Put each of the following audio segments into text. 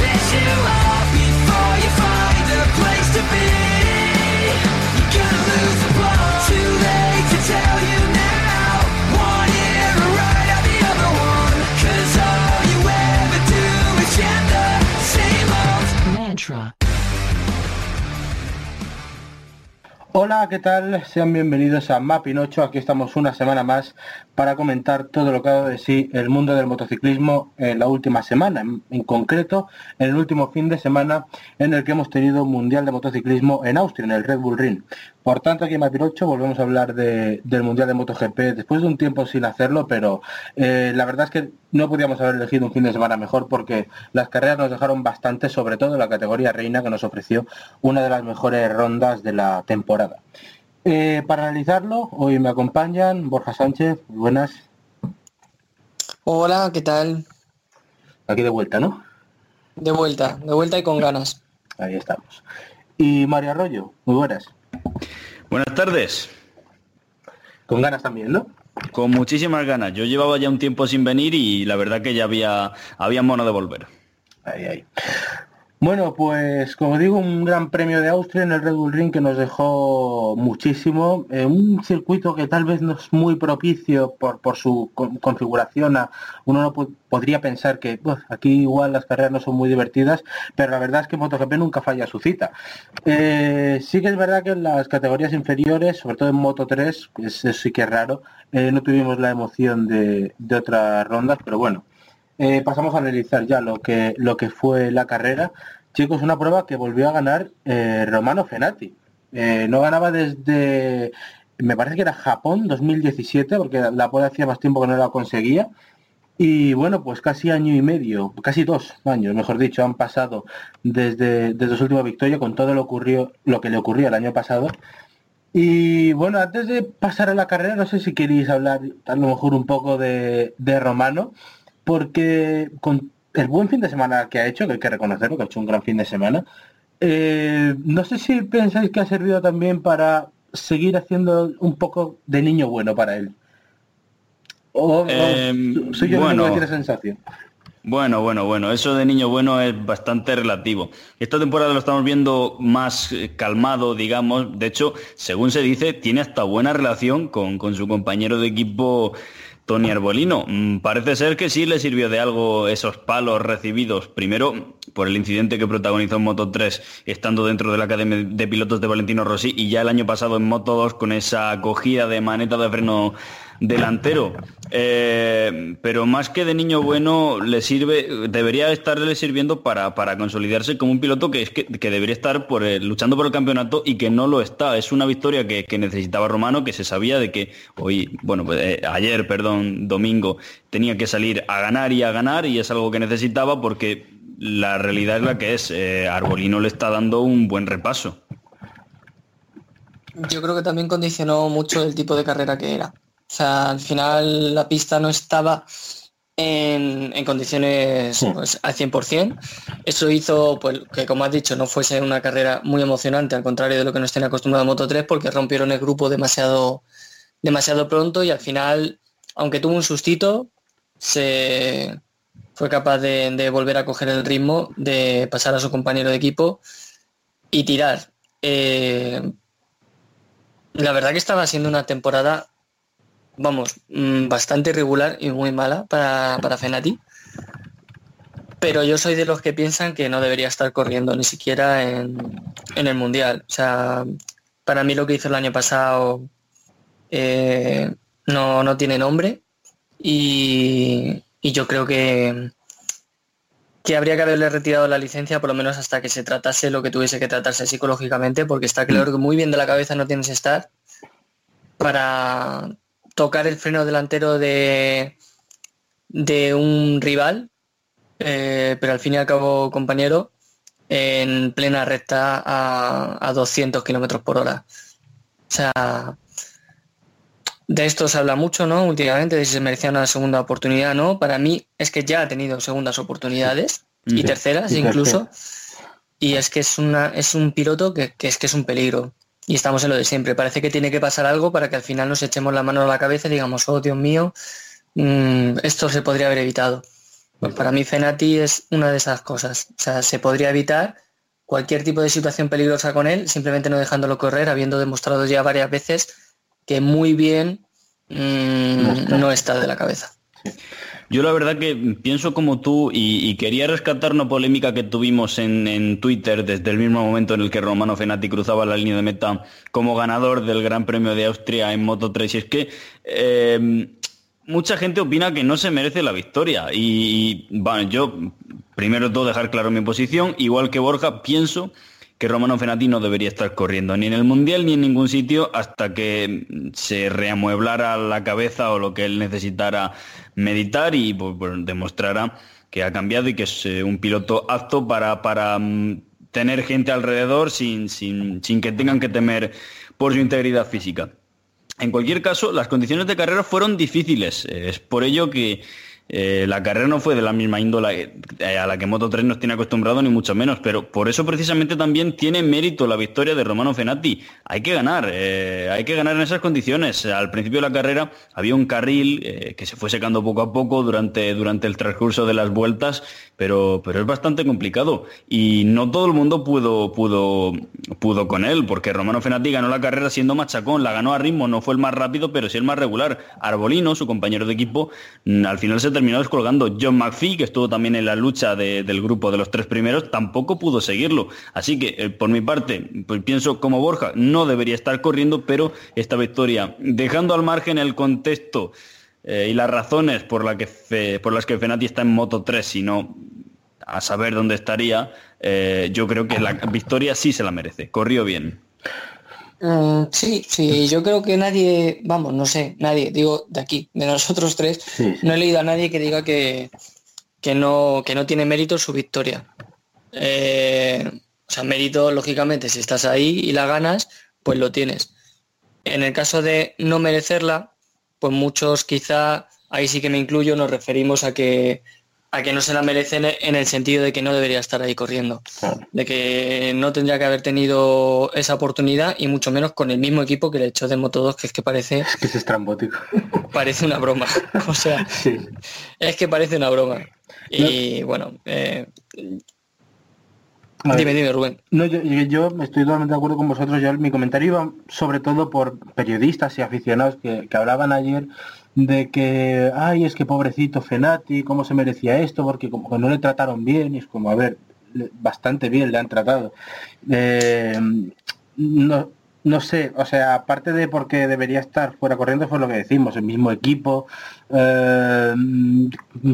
that you are. Hola, ¿qué tal? Sean bienvenidos a Mapping 8. Aquí estamos una semana más para comentar todo lo que ha dado de sí el mundo del motociclismo en la última semana, en, en concreto en el último fin de semana en el que hemos tenido Mundial de Motociclismo en Austria, en el Red Bull Ring. Por tanto, aquí en 8 volvemos a hablar de- del Mundial de MotoGP después de un tiempo sin hacerlo, pero eh, la verdad es que no podíamos haber elegido un fin de semana mejor porque las carreras nos dejaron bastante, sobre todo en la categoría reina que nos ofreció una de las mejores rondas de la temporada. Eh, para analizarlo, hoy me acompañan Borja Sánchez, buenas, Hola, ¿qué tal? aquí de vuelta, ¿no? De vuelta, de vuelta y con ganas. Ahí estamos. Y Mario Arroyo, muy buenas, Buenas tardes. con ganas también, ¿no? Con muchísimas ganas. Yo llevaba ya un tiempo sin venir y la verdad que ya había, había mono de volver. Ahí, ahí. Bueno, pues como digo, un gran premio de Austria en el Red Bull Ring que nos dejó muchísimo. Eh, un circuito que tal vez no es muy propicio por, por su con- configuración. a- uno no po- podría pensar que "Uf, aquí igual las carreras no son muy divertidas, pero la verdad es que MotoGP nunca falla su cita. Eh, sí que es verdad que en las categorías inferiores, sobre todo en Moto 3, es- eso sí que es raro, eh, no tuvimos la emoción de, de otras rondas, pero bueno, eh, pasamos a analizar ya lo que, lo que fue la carrera. Chicos, una prueba que volvió a ganar eh, Romano Fenati. Eh, no ganaba desde, me parece que era Japón 2017, porque la pole hacía más tiempo que no la conseguía. Y bueno, pues casi año y medio, casi dos años, mejor dicho, han pasado desde, desde su última victoria con todo lo, ocurrió, lo que le ocurrió el año pasado. Y bueno, antes de pasar a la carrera, no sé si queréis hablar a lo mejor un poco de, de Romano, porque con el buen fin de semana que ha hecho, que hay que reconocerlo, que ha hecho un gran fin de semana, eh, no sé si pensáis que ha servido también para seguir haciendo un poco de niño bueno para él. O, o Em, soy yo el único bueno. que tiene sensación. Bueno, bueno, bueno, eso de niño bueno es bastante relativo. Esta temporada lo estamos viendo más eh, calmado, digamos. De hecho, según se dice, tiene hasta buena relación con, con su compañero de equipo Tony Arbolino. Mm, Parece ser que sí le sirvió de algo esos palos recibidos, primero por el incidente que protagonizó en Moto 3 estando dentro de la Academia de Pilotos de Valentino Rossi y ya el año pasado en Moto 2 con esa acogida de maneta de freno delantero. Eh, pero más que de niño bueno, le sirve, debería estarle sirviendo para, para consolidarse como un piloto que, es que, que debería estar por luchando por el campeonato y que no lo está. Es una victoria que, que necesitaba Romano, que se sabía de que hoy, bueno, pues, eh, ayer, perdón, domingo, tenía que salir a ganar y a ganar y es algo que necesitaba porque la realidad es la que es. Eh, Arbolino le está dando un buen repaso. Yo creo que también condicionó mucho el tipo de carrera que era. O sea, al final la pista no estaba en, en condiciones Sí. pues, al 100%. Eso hizo pues, que, como has dicho, no fuese una carrera muy emocionante, al contrario de lo que nos tiene acostumbrado Moto 3, porque rompieron el grupo demasiado, demasiado pronto y al final, aunque tuvo un sustito, se fue capaz de, de volver a coger el ritmo, de pasar a su compañero de equipo y tirar. Eh, la verdad que estaba siendo una temporada, vamos, mm, bastante irregular y muy mala para, para Fenati. Pero yo soy de los que piensan que no debería estar corriendo ni siquiera en, en el Mundial. O sea, para mí lo que hizo el año pasado eh, no, no tiene nombre y, y yo creo que, que habría que haberle retirado la licencia por lo menos hasta que se tratase lo que tuviese que tratarse psicológicamente, porque está claro que muy bien de la cabeza no tienes que estar para tocar el freno delantero de, de un rival eh, pero al fin y al cabo, compañero, en plena recta a, a 200 kilómetros por hora. O sea, de esto se habla mucho, ¿no? Últimamente, de si se merecía una segunda oportunidad, ¿no? Para mí es que ya ha tenido segundas oportunidades y terceras Y incluso. Y es que es, una, es un piloto que, que es que es un peligro. Y estamos en lo de siempre. Parece que tiene que pasar algo para que al final nos echemos la mano a la cabeza y digamos, oh Dios mío, mm, esto se podría haber evitado. Pues para mí Fenati es una de esas cosas. O sea, se podría evitar cualquier tipo de situación peligrosa con él, simplemente no dejándolo correr, habiendo demostrado ya varias veces que muy bien mm, No está. no está de la cabeza. Yo la verdad que pienso como tú y, y quería rescatar una polémica que tuvimos en, en Twitter desde el mismo momento en el que Romano Fenati cruzaba la línea de meta como ganador del Gran Premio de Austria en Moto 3. Y es que eh, mucha gente opina que no se merece la victoria. Y, bueno, yo primero todo dejar claro mi posición, igual que Borja, pienso que Romano Fenati no debería estar corriendo ni en el Mundial ni en ningún sitio hasta que se reamueblara la cabeza o lo que él necesitara meditar y pues, demostrara que ha cambiado y que es eh, un piloto apto para, para mm, tener gente alrededor sin, sin, sin que tengan que temer por su integridad física. En cualquier caso, las condiciones de carrera fueron difíciles. Es por ello que eh, la carrera no fue de la misma índole eh, a la que Moto 3 nos tiene acostumbrado, ni mucho menos, pero por eso precisamente también tiene mérito la victoria de Romano Fenati. Hay que ganar, eh, hay que ganar en esas condiciones. Al principio de la carrera había un carril que se fue secando poco a poco durante, durante el transcurso de las vueltas, pero, pero es bastante complicado. Y no todo el mundo pudo, pudo, pudo con él, porque Romano Fenati ganó la carrera siendo machacón, la ganó a ritmo, no fue el más rápido, pero sí el más regular. Arbolino, su compañero de equipo, mm, al final se terminó descolgando. John McPhee, que estuvo también en la lucha de- del grupo de los tres primeros, tampoco pudo seguirlo. Así que, eh, por mi parte, pues pienso como Borja, no debería estar corriendo, pero esta victoria, dejando al margen el contexto eh, y las razones por, la que Fe- por las que Fenati está en Moto 3, sino a saber dónde estaría, eh, yo creo que la victoria sí se la merece. Corrió bien. Mm, sí, sí, yo creo que nadie, vamos, no sé, nadie, digo de aquí, de nosotros tres, Sí, no he leído a nadie que diga que, que, no, que no tiene mérito su victoria. Eh, o sea, mérito, lógicamente, si estás ahí y la ganas, pues lo tienes. En el caso de no merecerla, pues muchos quizá, ahí sí que me incluyo, nos referimos a que, a que no se la merecen en el sentido de que no debería estar ahí corriendo Claro. de que no tendría que haber tenido esa oportunidad y mucho menos con el mismo equipo que le echó de Moto 2, que es que parece, Es que es estrambótico. parece una broma. O sea, Sí. es que parece una broma. Y bueno, eh, A ver, dime, dime, Rubén. No, yo, yo- yo estoy totalmente de acuerdo con vosotros. Yo, mi comentario iba sobre todo por periodistas y aficionados que, que hablaban ayer de que, ay, es que pobrecito Fenati, ¿cómo se merecía esto? Porque como que no le trataron bien, y es como, a ver, bastante bien le han tratado. Eh, no, no sé, o sea, aparte de porque debería estar fuera corriendo, fue lo que decimos, el mismo equipo, eh,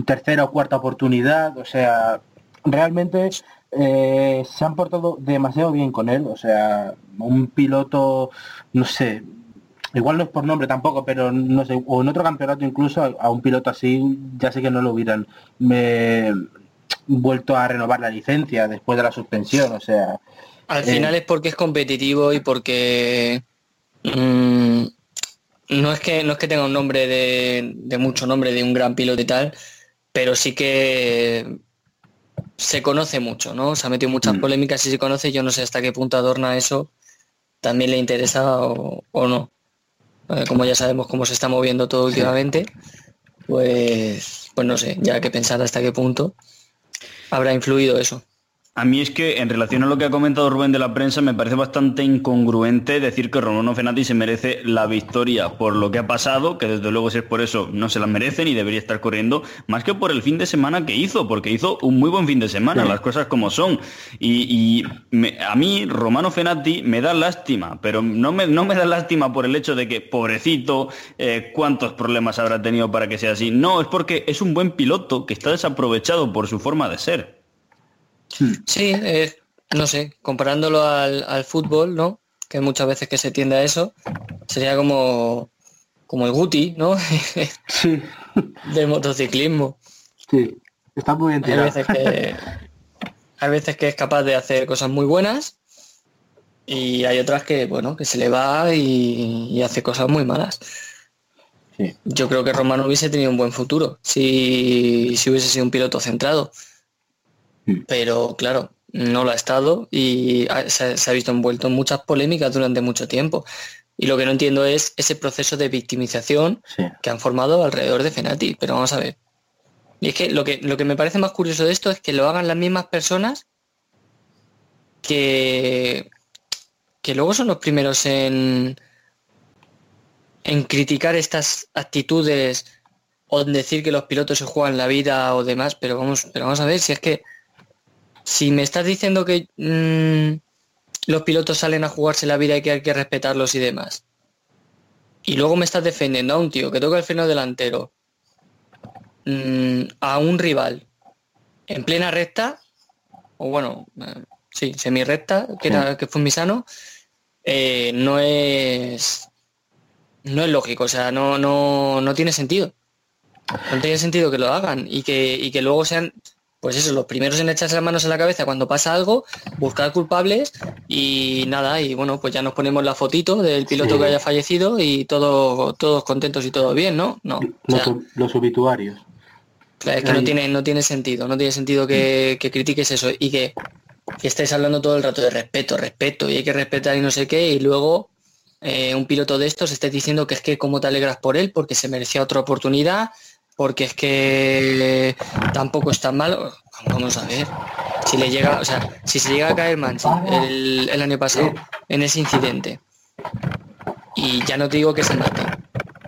tercera o cuarta oportunidad, o sea, realmente eh, se han portado demasiado bien con él, o sea, un piloto, no sé, igual no es por nombre tampoco, pero no sé, o en otro campeonato incluso a, a un piloto así, ya sé que no lo hubieran me, vuelto a renovar la licencia después de la suspensión, o sea, Al Eh. final es porque es competitivo y porque mm, no es que no es que tenga un nombre de, de mucho nombre de un gran piloto y tal, pero sí que se conoce mucho, ¿no? Se ha metido muchas Mm. polémicas y se conoce, yo no sé hasta qué punto adorna eso, también le interesa o, o no. Eh, como ya sabemos cómo se está moviendo todo últimamente, pues, pues no sé, ya hay que pensar hasta qué punto habrá influido eso. A mí es que en relación a lo que ha comentado Rubén de la prensa me parece bastante incongruente decir que Romano Fenati se merece la victoria por lo que ha pasado, que desde luego si es por eso no se la merece ni debería estar corriendo, más que por el fin de semana que hizo, porque hizo un muy buen fin de semana, Sí. las cosas como son. Y, y me- a mí Romano Fenati me da lástima, pero no me, no me da lástima por el hecho de que, pobrecito, eh, cuántos problemas habrá tenido para que sea así. No, es porque es un buen piloto que está desaprovechado por su forma de ser. Sí, eh, no sé, comparándolo al, al fútbol, ¿no? Que muchas veces que se tiende a eso, sería como, como el Guti, ¿no? sí, Del motociclismo. sí. Está muy bien Hay veces que, hay veces que es capaz de hacer cosas muy buenas y hay otras que, bueno, que se le va y, y hace cosas muy malas. Sí. Yo creo que Romano hubiese tenido un buen futuro si, si hubiese sido un piloto centrado. Mm. Pero claro, no lo ha estado y se, se ha visto envuelto en muchas polémicas durante mucho tiempo. Y lo que no entiendo es ese proceso de victimización Sí. que han formado alrededor de Fenati. Pero vamos a ver. Y es que lo que, lo que me parece más curioso de esto es que lo hagan las mismas personas que, que luego son los primeros en, en criticar estas actitudes o en decir que los pilotos se juegan la vida o demás, pero vamos, pero vamos a ver si es que si me estás diciendo que mm, los pilotos salen a jugarse la vida y que hay que respetarlos y demás, y luego me estás defendiendo a un tío que toca el freno delantero mm, a un rival en plena recta, o bueno, eh, sí, semi recta, que era que fue Misano, eh, no es no es lógico, o sea, no, no, no tiene sentido. No tiene sentido que lo hagan y que, y que luego sean, pues eso, los primeros en echarse las manos en la cabeza cuando pasa algo, buscar culpables y nada, y bueno, pues ya nos ponemos la fotito del piloto Sí. que haya fallecido y todo, todos contentos y todo bien, ¿no? No. o Los, sea, los obituarios. Claro, es que no tiene, no tiene sentido, no tiene sentido que, que critiques eso y que, que estés hablando todo el rato de respeto, respeto y hay que respetar y no sé qué y luego eh, un piloto de estos estés diciendo que es que cómo te alegras por él porque se merecía otra oportunidad, porque es que tampoco es tan malo. Vamos a ver, si le llega, o sea, si se llega a caer Manchi el, el año pasado en ese incidente y ya no te digo que se mate,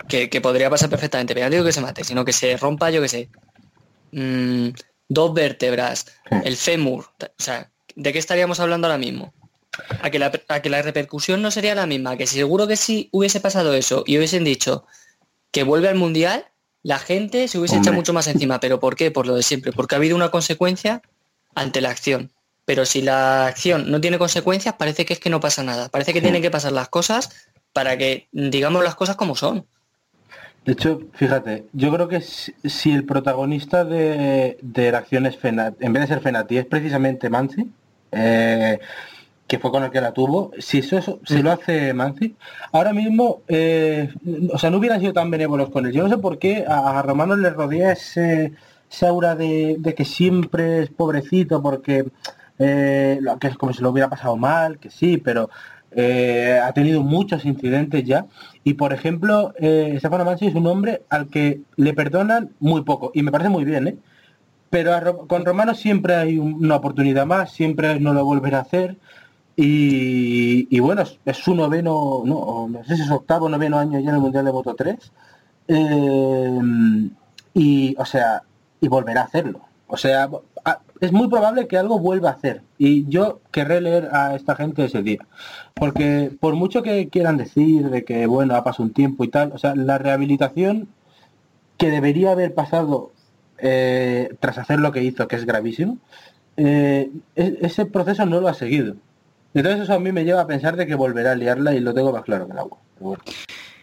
que, que podría pasar perfectamente, pero ya no digo que se mate, sino que se rompa, yo que sé, mm, dos vértebras, el fémur, o sea, ¿de qué estaríamos hablando ahora mismo? A que, la, a que la repercusión no sería la misma, que seguro que si hubiese pasado eso y hubiesen dicho que vuelve al mundial, la gente se hubiese echado Hombre. mucho más encima. ¿Pero por qué? Por lo de siempre, porque ha habido una consecuencia ante la acción. Pero si la acción no tiene consecuencias, parece que es que no pasa nada. Parece que Sí. tienen que pasar las cosas para que digamos las cosas como son. De hecho, fíjate, yo creo que si, el protagonista de, de la acción es Fenati, en vez de ser Fenati, es precisamente Manzi, eh, que fue con el que la tuvo, si eso, eso- si lo hace Manzi, ahora mismo, eh, o sea, no hubieran sido tan benévolos con él. Yo no sé por qué a, a Romano le rodea ese, ese aura de, de que siempre es pobrecito porque eh, que es como si lo hubiera pasado mal, que sí, pero eh, ha tenido muchos incidentes ya. Y por ejemplo, eh, Stefano Mansi es un hombre al que le perdonan muy poco, y me parece muy bien, ¿eh? Pero a con Romano siempre hay un- una oportunidad más, siempre no lo volverá a hacer. Y, bueno, es, su noveno, no, no sé si es octavo, noveno año ya en el Mundial de Moto 3. Eh, y, o sea, y volverá a hacerlo. O sea, a- es muy probable que algo vuelva a hacer. Y yo querré leer a esta gente ese día. Porque por mucho que quieran decir de que, bueno, ha pasado un tiempo y tal, o sea, la rehabilitación que debería haber pasado eh, tras hacer lo que hizo, que es gravísimo, eh, e- ese proceso no lo ha seguido. Entonces eso a mí me lleva a pensar de que volverá a liarla y lo tengo más claro que el agua. Bueno.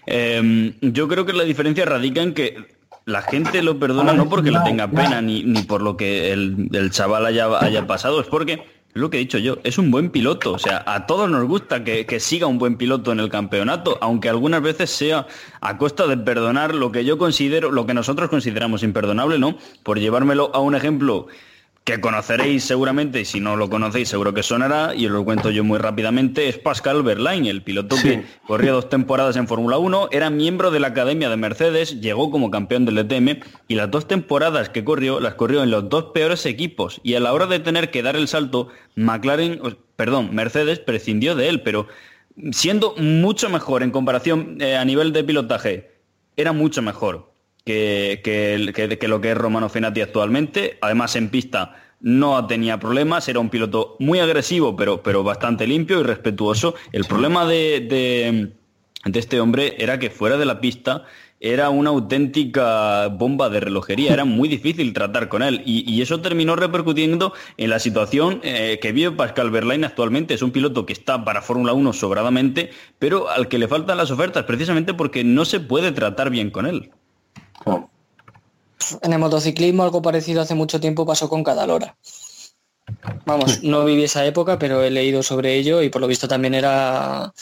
Eh, yo creo que la diferencia radica en que la gente lo perdona no porque le tenga pena ni, ni por lo que el, el chaval haya, haya pasado, es porque, es lo que he dicho yo, es un buen piloto. O sea, a todos nos gusta que, que siga un buen piloto en el campeonato, aunque algunas veces sea a costa de perdonar lo que yo considero, lo que nosotros consideramos imperdonable, ¿no? Por llevármelo a un ejemplo que conoceréis seguramente, y si no lo conocéis seguro que sonará, y os lo cuento yo muy rápidamente, es Pascal Verlaine, el piloto Sí. que corría dos temporadas en Fórmula 1, era miembro de la Academia de Mercedes, llegó como campeón del DTM, y las dos temporadas que corrió, las corrió en los dos peores equipos, y a la hora de tener que dar el salto, McLaren, perdón, Mercedes prescindió de él, pero siendo mucho mejor en comparación eh, a nivel de pilotaje, era mucho mejor que, que el- que- que lo que es Romano Fenati actualmente. Además, en pista no tenía problemas, era un piloto muy agresivo, pero, pero bastante limpio y respetuoso. El problema de, de- de este hombre era que fuera de la pista era una auténtica bomba de relojería, era muy difícil tratar con él y, y eso terminó repercutiendo en la situación eh, que vive Pascal Verlaine actualmente. Es un piloto que está para Fórmula 1 sobradamente, pero al que le faltan las ofertas precisamente porque no se puede tratar bien con él. Claro. En el motociclismo algo parecido hace mucho tiempo pasó con Cadalora. Vamos, no viví esa época, pero he leído sobre ello y por lo visto también era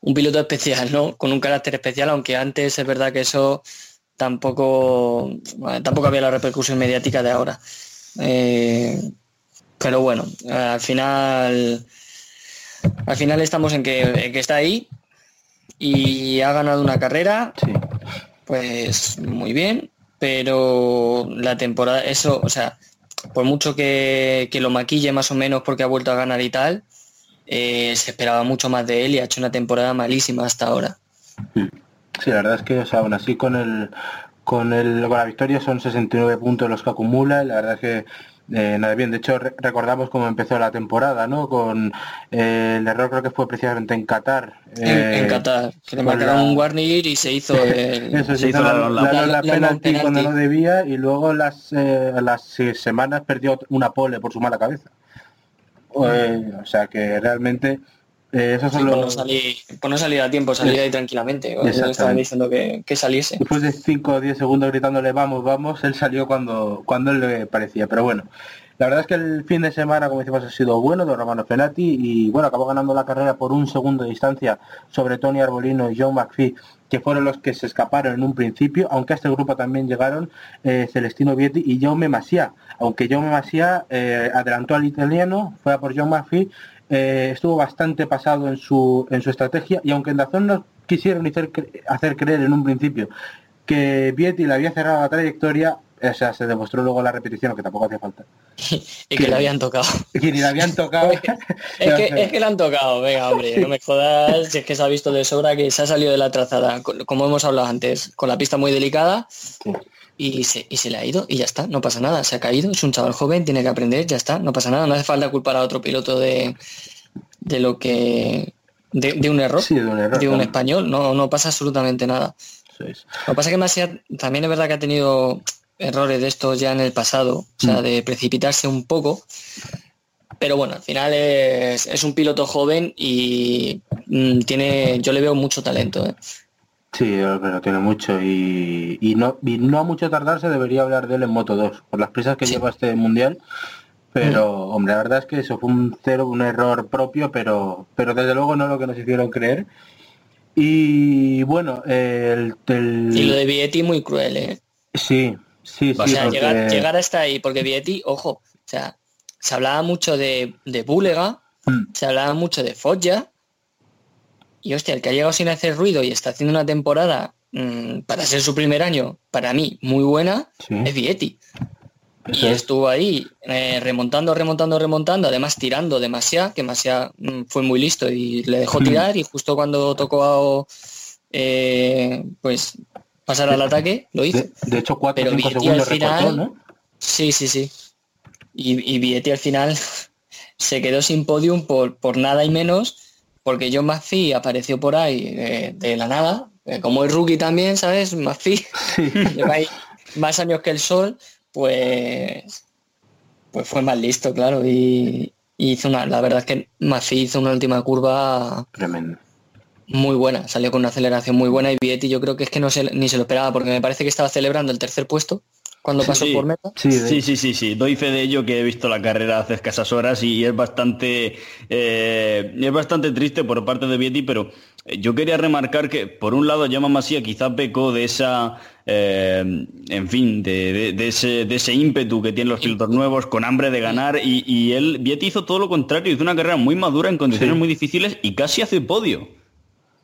un piloto especial, ¿no? Con un carácter especial, aunque antes es verdad que eso tampoco, tampoco había la repercusión mediática de ahora. Eh, pero bueno, al final, al final estamos en que, en que está ahí y ha ganado una carrera, Sí. Pues muy bien, pero la temporada, eso, o sea, por mucho que, que lo maquille más o menos porque ha vuelto a ganar y tal, eh, se esperaba mucho más de él y ha hecho una temporada malísima hasta ahora. Sí, la verdad es que, o sea, aún así con el con el con la victoria son 69 puntos los que acumula la verdad es que eh, nada bien. De hecho, re- recordamos cómo empezó la temporada, ¿no? Con eh, el error creo que fue precisamente en Qatar. En, eh, en Qatar, que le marcaron la- un warning y se hizo el, Eso Se sí, hizo la, penalti penalti. cuando no debía y luego las eh, las semanas perdió una pole por su mala cabeza. Eh, o sea que realmente eh, Sí, son por, no salir, por no salir a tiempo, salir ahí tranquilamente. Yo estaba diciendo que, que saliese. después de 5 o 10 segundos gritándole vamos, vamos, él salió cuando, cuando él le parecía. Pero bueno, la verdad es que el fin de semana, como decimos, ha sido bueno de Romano Fenati y bueno, acabó ganando la carrera por un segundo de distancia sobre Tony Arbolino y John McPhee, que fueron los que se escaparon en un principio, aunque a este grupo también llegaron eh, Celestino Vietti y Jaume Masia, aunque Jaume Masia eh, adelantó al italiano, fue a por John McPhee, eh, estuvo bastante pasado en su, en su estrategia y aunque en Dazón no quisieron hacer, cre- hacer creer en un principio que Vietti le había cerrado la trayectoria, o sea, se demostró luego la repetición, que tampoco hacía falta. Y que le habían tocado. Que ni le habían tocado. Es que, es que le han tocado, venga, hombre, no me jodas, si es que se ha visto de sobra que se ha salido de la trazada, como hemos hablado antes, con la pista muy delicada Sí. Y se, y se le ha ido y ya está, no pasa nada, se ha caído, es un chaval joven, tiene que aprender, ya está, no pasa nada, no hace falta culpar a otro piloto de, de lo que... De, de un error, Sí, de un error, de un claro. español, no, no pasa absolutamente nada. Lo que pasa es que Masia también es verdad que ha tenido errores de estos ya en el pasado, o sea, Mm. de precipitarse un poco. Pero bueno, al final es, es un piloto joven y mm, tiene, yo le veo mucho talento. ¿eh? Sí, pero tiene mucho y, y no y no a mucho tardarse debería hablar de él en Moto 2 por las prisas que Sí. lleva este mundial. Pero, hombre, la verdad es que eso fue un cero, un error propio, pero, pero desde luego no lo que nos hicieron creer. Y bueno, el, el- Y lo de Vietti muy cruel. ¿eh? sí, sí, O sí, sea, porque- llegar, llegar hasta ahí, porque Vietti, ojo, o sea, se hablaba mucho de, de Búlega, Mm, se hablaba mucho de Foggia y hostia, el que ha llegado sin hacer ruido y está haciendo una temporada mm, para ser su primer año, para mí, muy buena, Sí. es Vietti. Y es. estuvo ahí eh, remontando, remontando, remontando, además tirando demasiado, que demasiado fue muy listo y le dejó Mm. tirar y justo cuando tocó eh, pues pasar al ataque, lo hizo. De, de hecho, 4 o Pero 5 Vietti segundos al final- recortó, ¿no? Sí, sí, sí. Y, y Vietti al final se quedó sin podium por, por nada y menos, porque John McPhee apareció por ahí eh, de la nada, eh, como es rookie también, ¿sabes? McPhee lleva ahí más años que el sol, pues pues fue más listo, claro, y, y hizo una, la verdad es que McPhee hizo una última curva Tremendo. muy buena, salió con una aceleración muy buena y Vietti yo creo que es que no se, ni se lo esperaba, porque me parece que estaba celebrando el tercer puesto cuando pasó Sí. por meta. Sí, Sí, sí, sí, sí. Doy fe de ello que he visto la carrera hace escasas horas y es bastante eh, es bastante triste por parte de Vietti, pero eh, yo quería remarcar que por un lado Llama Masía quizá pecó de esa eh, en fin, de, de- de ese, de ese ímpetu que tienen los pilotos nuevos, con hambre de ganar, y, y él, Vietti hizo todo lo contrario, hizo una carrera muy madura en condiciones Sí. muy difíciles y casi hace podio.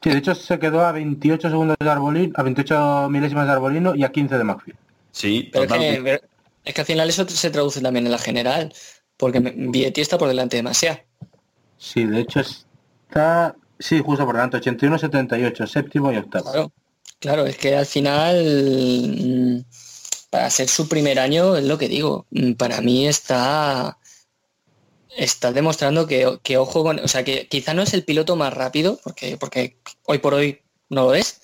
Sí, de hecho se quedó a 28 segundos de Arbolino, a 28 milésimas de Arbolino y a 15 de McPhee. Sí, Pero es que, pero es que al final eso se traduce también en la general, porque Vietti está por delante de Masia. Sí, de hecho está, sí, justo por delante, 81-78, séptimo y octavo. Claro, claro, es que al final, mm, para ser su primer año, es lo que digo, mm, para mí está está demostrando que, que ojo con, o sea, que quizá no es el piloto más rápido, porque, porque hoy por hoy no lo es,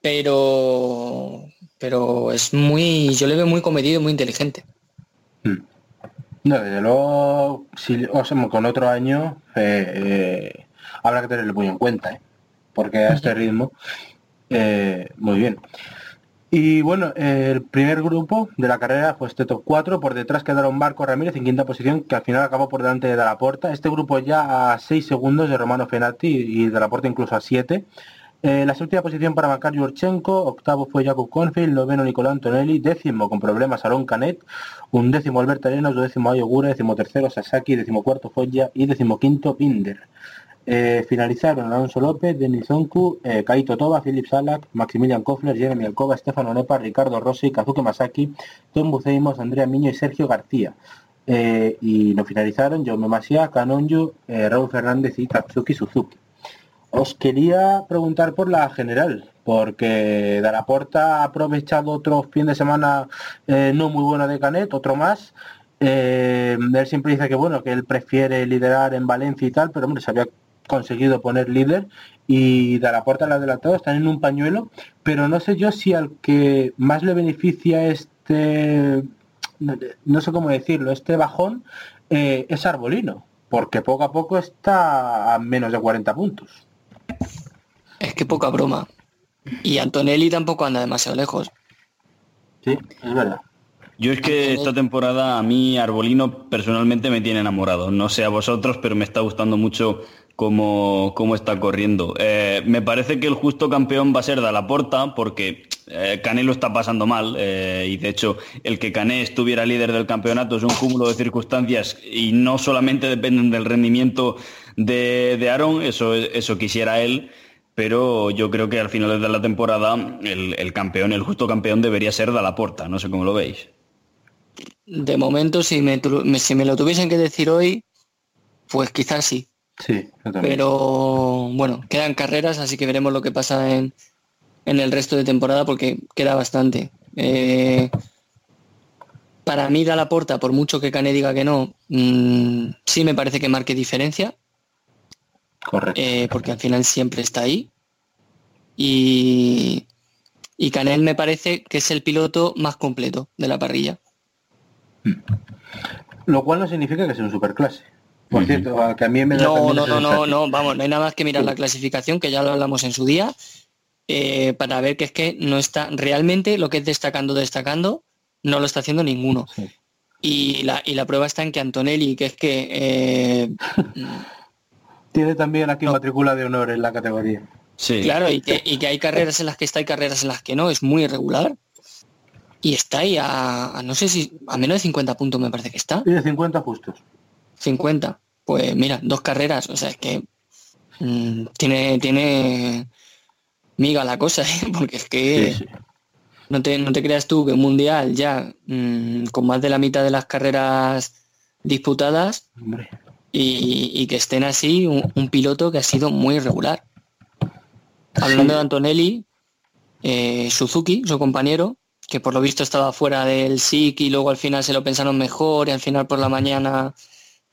pero pero es muy, yo le veo muy comedido muy inteligente. Mm. No, desde luego, si, o sea, con otro año eh, eh, habrá que tenerlo muy en cuenta, ¿eh? porque a este ritmo, eh, muy bien. Y bueno, el primer grupo de la carrera fue este top 4, por detrás quedaron Marco Ramírez en quinta posición, que al final acabó por delante de la Porta. Este grupo ya a 6 segundos de Romano Fenati y de la Porta incluso a 7. Eh, la séptima posición para Makar Yurchenko, octavo fue Jakub Confield, noveno Nicolás Antonelli, décimo con problemas Aaron Canet, un décimo Alberto Arenas, décimo Ayogura, décimo tercero Sasaki, décimo cuarto Foya y décimo quinto Binder. Eh, finalizaron Alonso López, Denis Onku, eh, Kaito Toba, Philip Salak, Maximilian Kofler, Jeremy Alcoba, Stefano Nepa, Ricardo Rossi, Kazuke Masaki, Tom Buceimos, Andrea Miño y Sergio García. Eh, y no finalizaron Jaume Masia, Kanonyu, eh, Raúl Fernández y Katsuki Suzuki. Os quería preguntar por la general, porque Daraporta ha aprovechado otro fin de semana eh, no muy bueno de Canet, otro más. Eh, él siempre dice que bueno, que él prefiere liderar en Valencia y tal, pero hombre, se había conseguido poner líder y Daraporta la adelantado, están en un pañuelo, pero no sé yo si al que más le beneficia este, no, no sé cómo decirlo, este bajón eh, es Arbolino, porque poco a poco está a menos de 40 puntos. Es que poca broma. Y Antonelli tampoco anda demasiado lejos. Sí, es verdad. Yo es que esta temporada a mí Arbolino personalmente me tiene enamorado. No sé a vosotros, pero me está gustando mucho cómo, cómo está corriendo. Eh, me parece que el justo campeón va a ser Dalaporta porque eh, Cané lo está pasando mal eh, y de hecho el que Cané estuviera líder del campeonato es un cúmulo de circunstancias y no solamente dependen del rendimiento de, de Aaron, eso, eso quisiera él, pero yo creo que al final de la temporada el, el campeón, el justo campeón debería ser Dalaporta, no sé cómo lo veis. De momento, si me, si me lo tuviesen que decir hoy, pues quizás sí. Sí, yo también. Pero bueno, quedan carreras, así que veremos lo que pasa en, en el resto de temporada porque queda bastante. Eh, para mí da la porta, por mucho que Cane diga que no, mm, sí me parece que marque diferencia, Correcto. eh, porque al final siempre está ahí. Y, y Canel me parece que es el piloto más completo de la parrilla. Lo cual no significa que sea un superclase. Por cierto, que a mí me da No, no, no, no, no, vamos, no hay nada más que mirar la clasificación, que ya lo hablamos en su día, eh, para ver que es que no está realmente lo que es destacando, destacando, no lo está haciendo ninguno. Sí. Y la, y la prueba está en que Antonelli, que es que eh, Tiene también aquí matrícula de honor en la categoría. Sí. Claro, y que, y que hay carreras en las que está y carreras en las que no, es muy irregular. Y está ahí a, a no sé si, a menos de 50 puntos me parece que está. Y de 50 justos. 50. Pues mira, dos carreras, o sea, es que mm, tiene, tiene miga la cosa, ¿eh? porque es que Sí, sí. no, te, no te creas tú que un mundial ya mm, con más de la mitad de las carreras disputadas Hombre. Y, y que estén así un, un piloto que ha sido muy irregular. Hablando de Antonelli, eh, Suzuki, su compañero, que por lo visto estaba fuera del SIC y luego al final se lo pensaron mejor y al final por la mañana...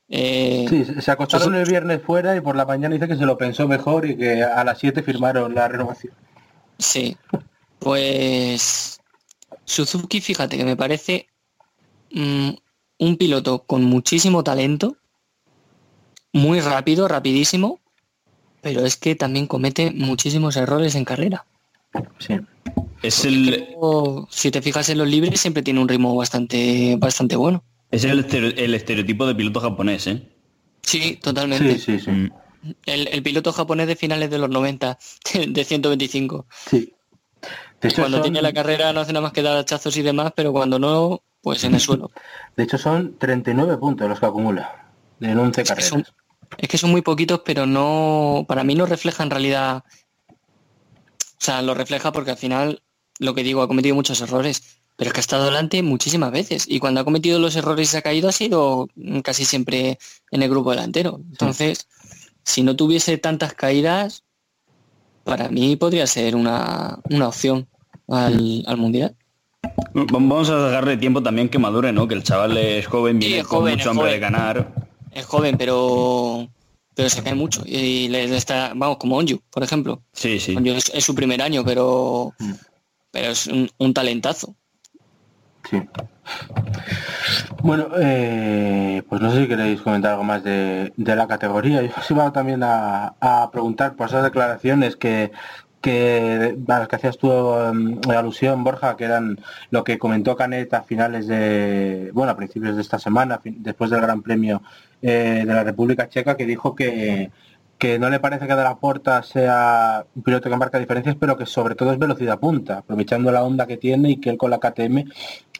eh, Sí, se- acostaron el viernes fuera y por la mañana dice que se lo pensó mejor y que a las 7 firmaron la renovación. Sí, pues Suzuki, fíjate que me parece mm, un piloto con muchísimo talento, muy rápido, rapidísimo, pero es que también comete muchísimos errores en carrera. Sí. Es el, si te fijas en los libres, siempre tiene un ritmo bastante, bastante bueno. es el, estereo- el estereotipo de piloto japonés, ¿eh? Sí, totalmente. Sí, sí, sí. Mm. El, el piloto japonés de finales de los 90, de 125. Sí. De hecho, Cuando son, tiene la carrera no hace nada más que dar hachazos y demás, pero cuando no, pues en el suelo. de hecho, son 39 puntos los que acumula en 11 Es que, carreras. son, es que son muy poquitos, pero no, para mí no refleja en realidad, o sea, lo refleja porque al final, lo que digo, ha cometido muchos errores, pero es que ha estado delante muchísimas veces y cuando ha cometido los errores y se ha caído ha sido casi siempre en el grupo delantero. Entonces, si no tuviese tantas caídas, para mí podría ser una, una opción al, al Mundial. Vamos a dejarle tiempo también que madure, ¿no? Que el chaval es joven, Sí, viene es con mucho hambre joven. de ganar. Es joven, pero pero se cae mucho y le, le está, vamos, como Onyu, por ejemplo. Sí, sí. Onyu es, es su primer año, pero Mm. pero es un, un talentazo. Sí. Bueno, eh, pues no sé si queréis comentar algo más de, de la categoría. Yo os iba también a, a preguntar por esas declaraciones que, que a las que hacías tú em, alusión, Borja, que eran lo que comentó Canet a finales de, bueno, a principios de esta semana, después del Gran Premio eh, de la República Checa, que dijo que, que no le parece que de la Porta sea un piloto que marca diferencias, pero que sobre todo es velocidad punta, aprovechando la onda que tiene y que él con la KTM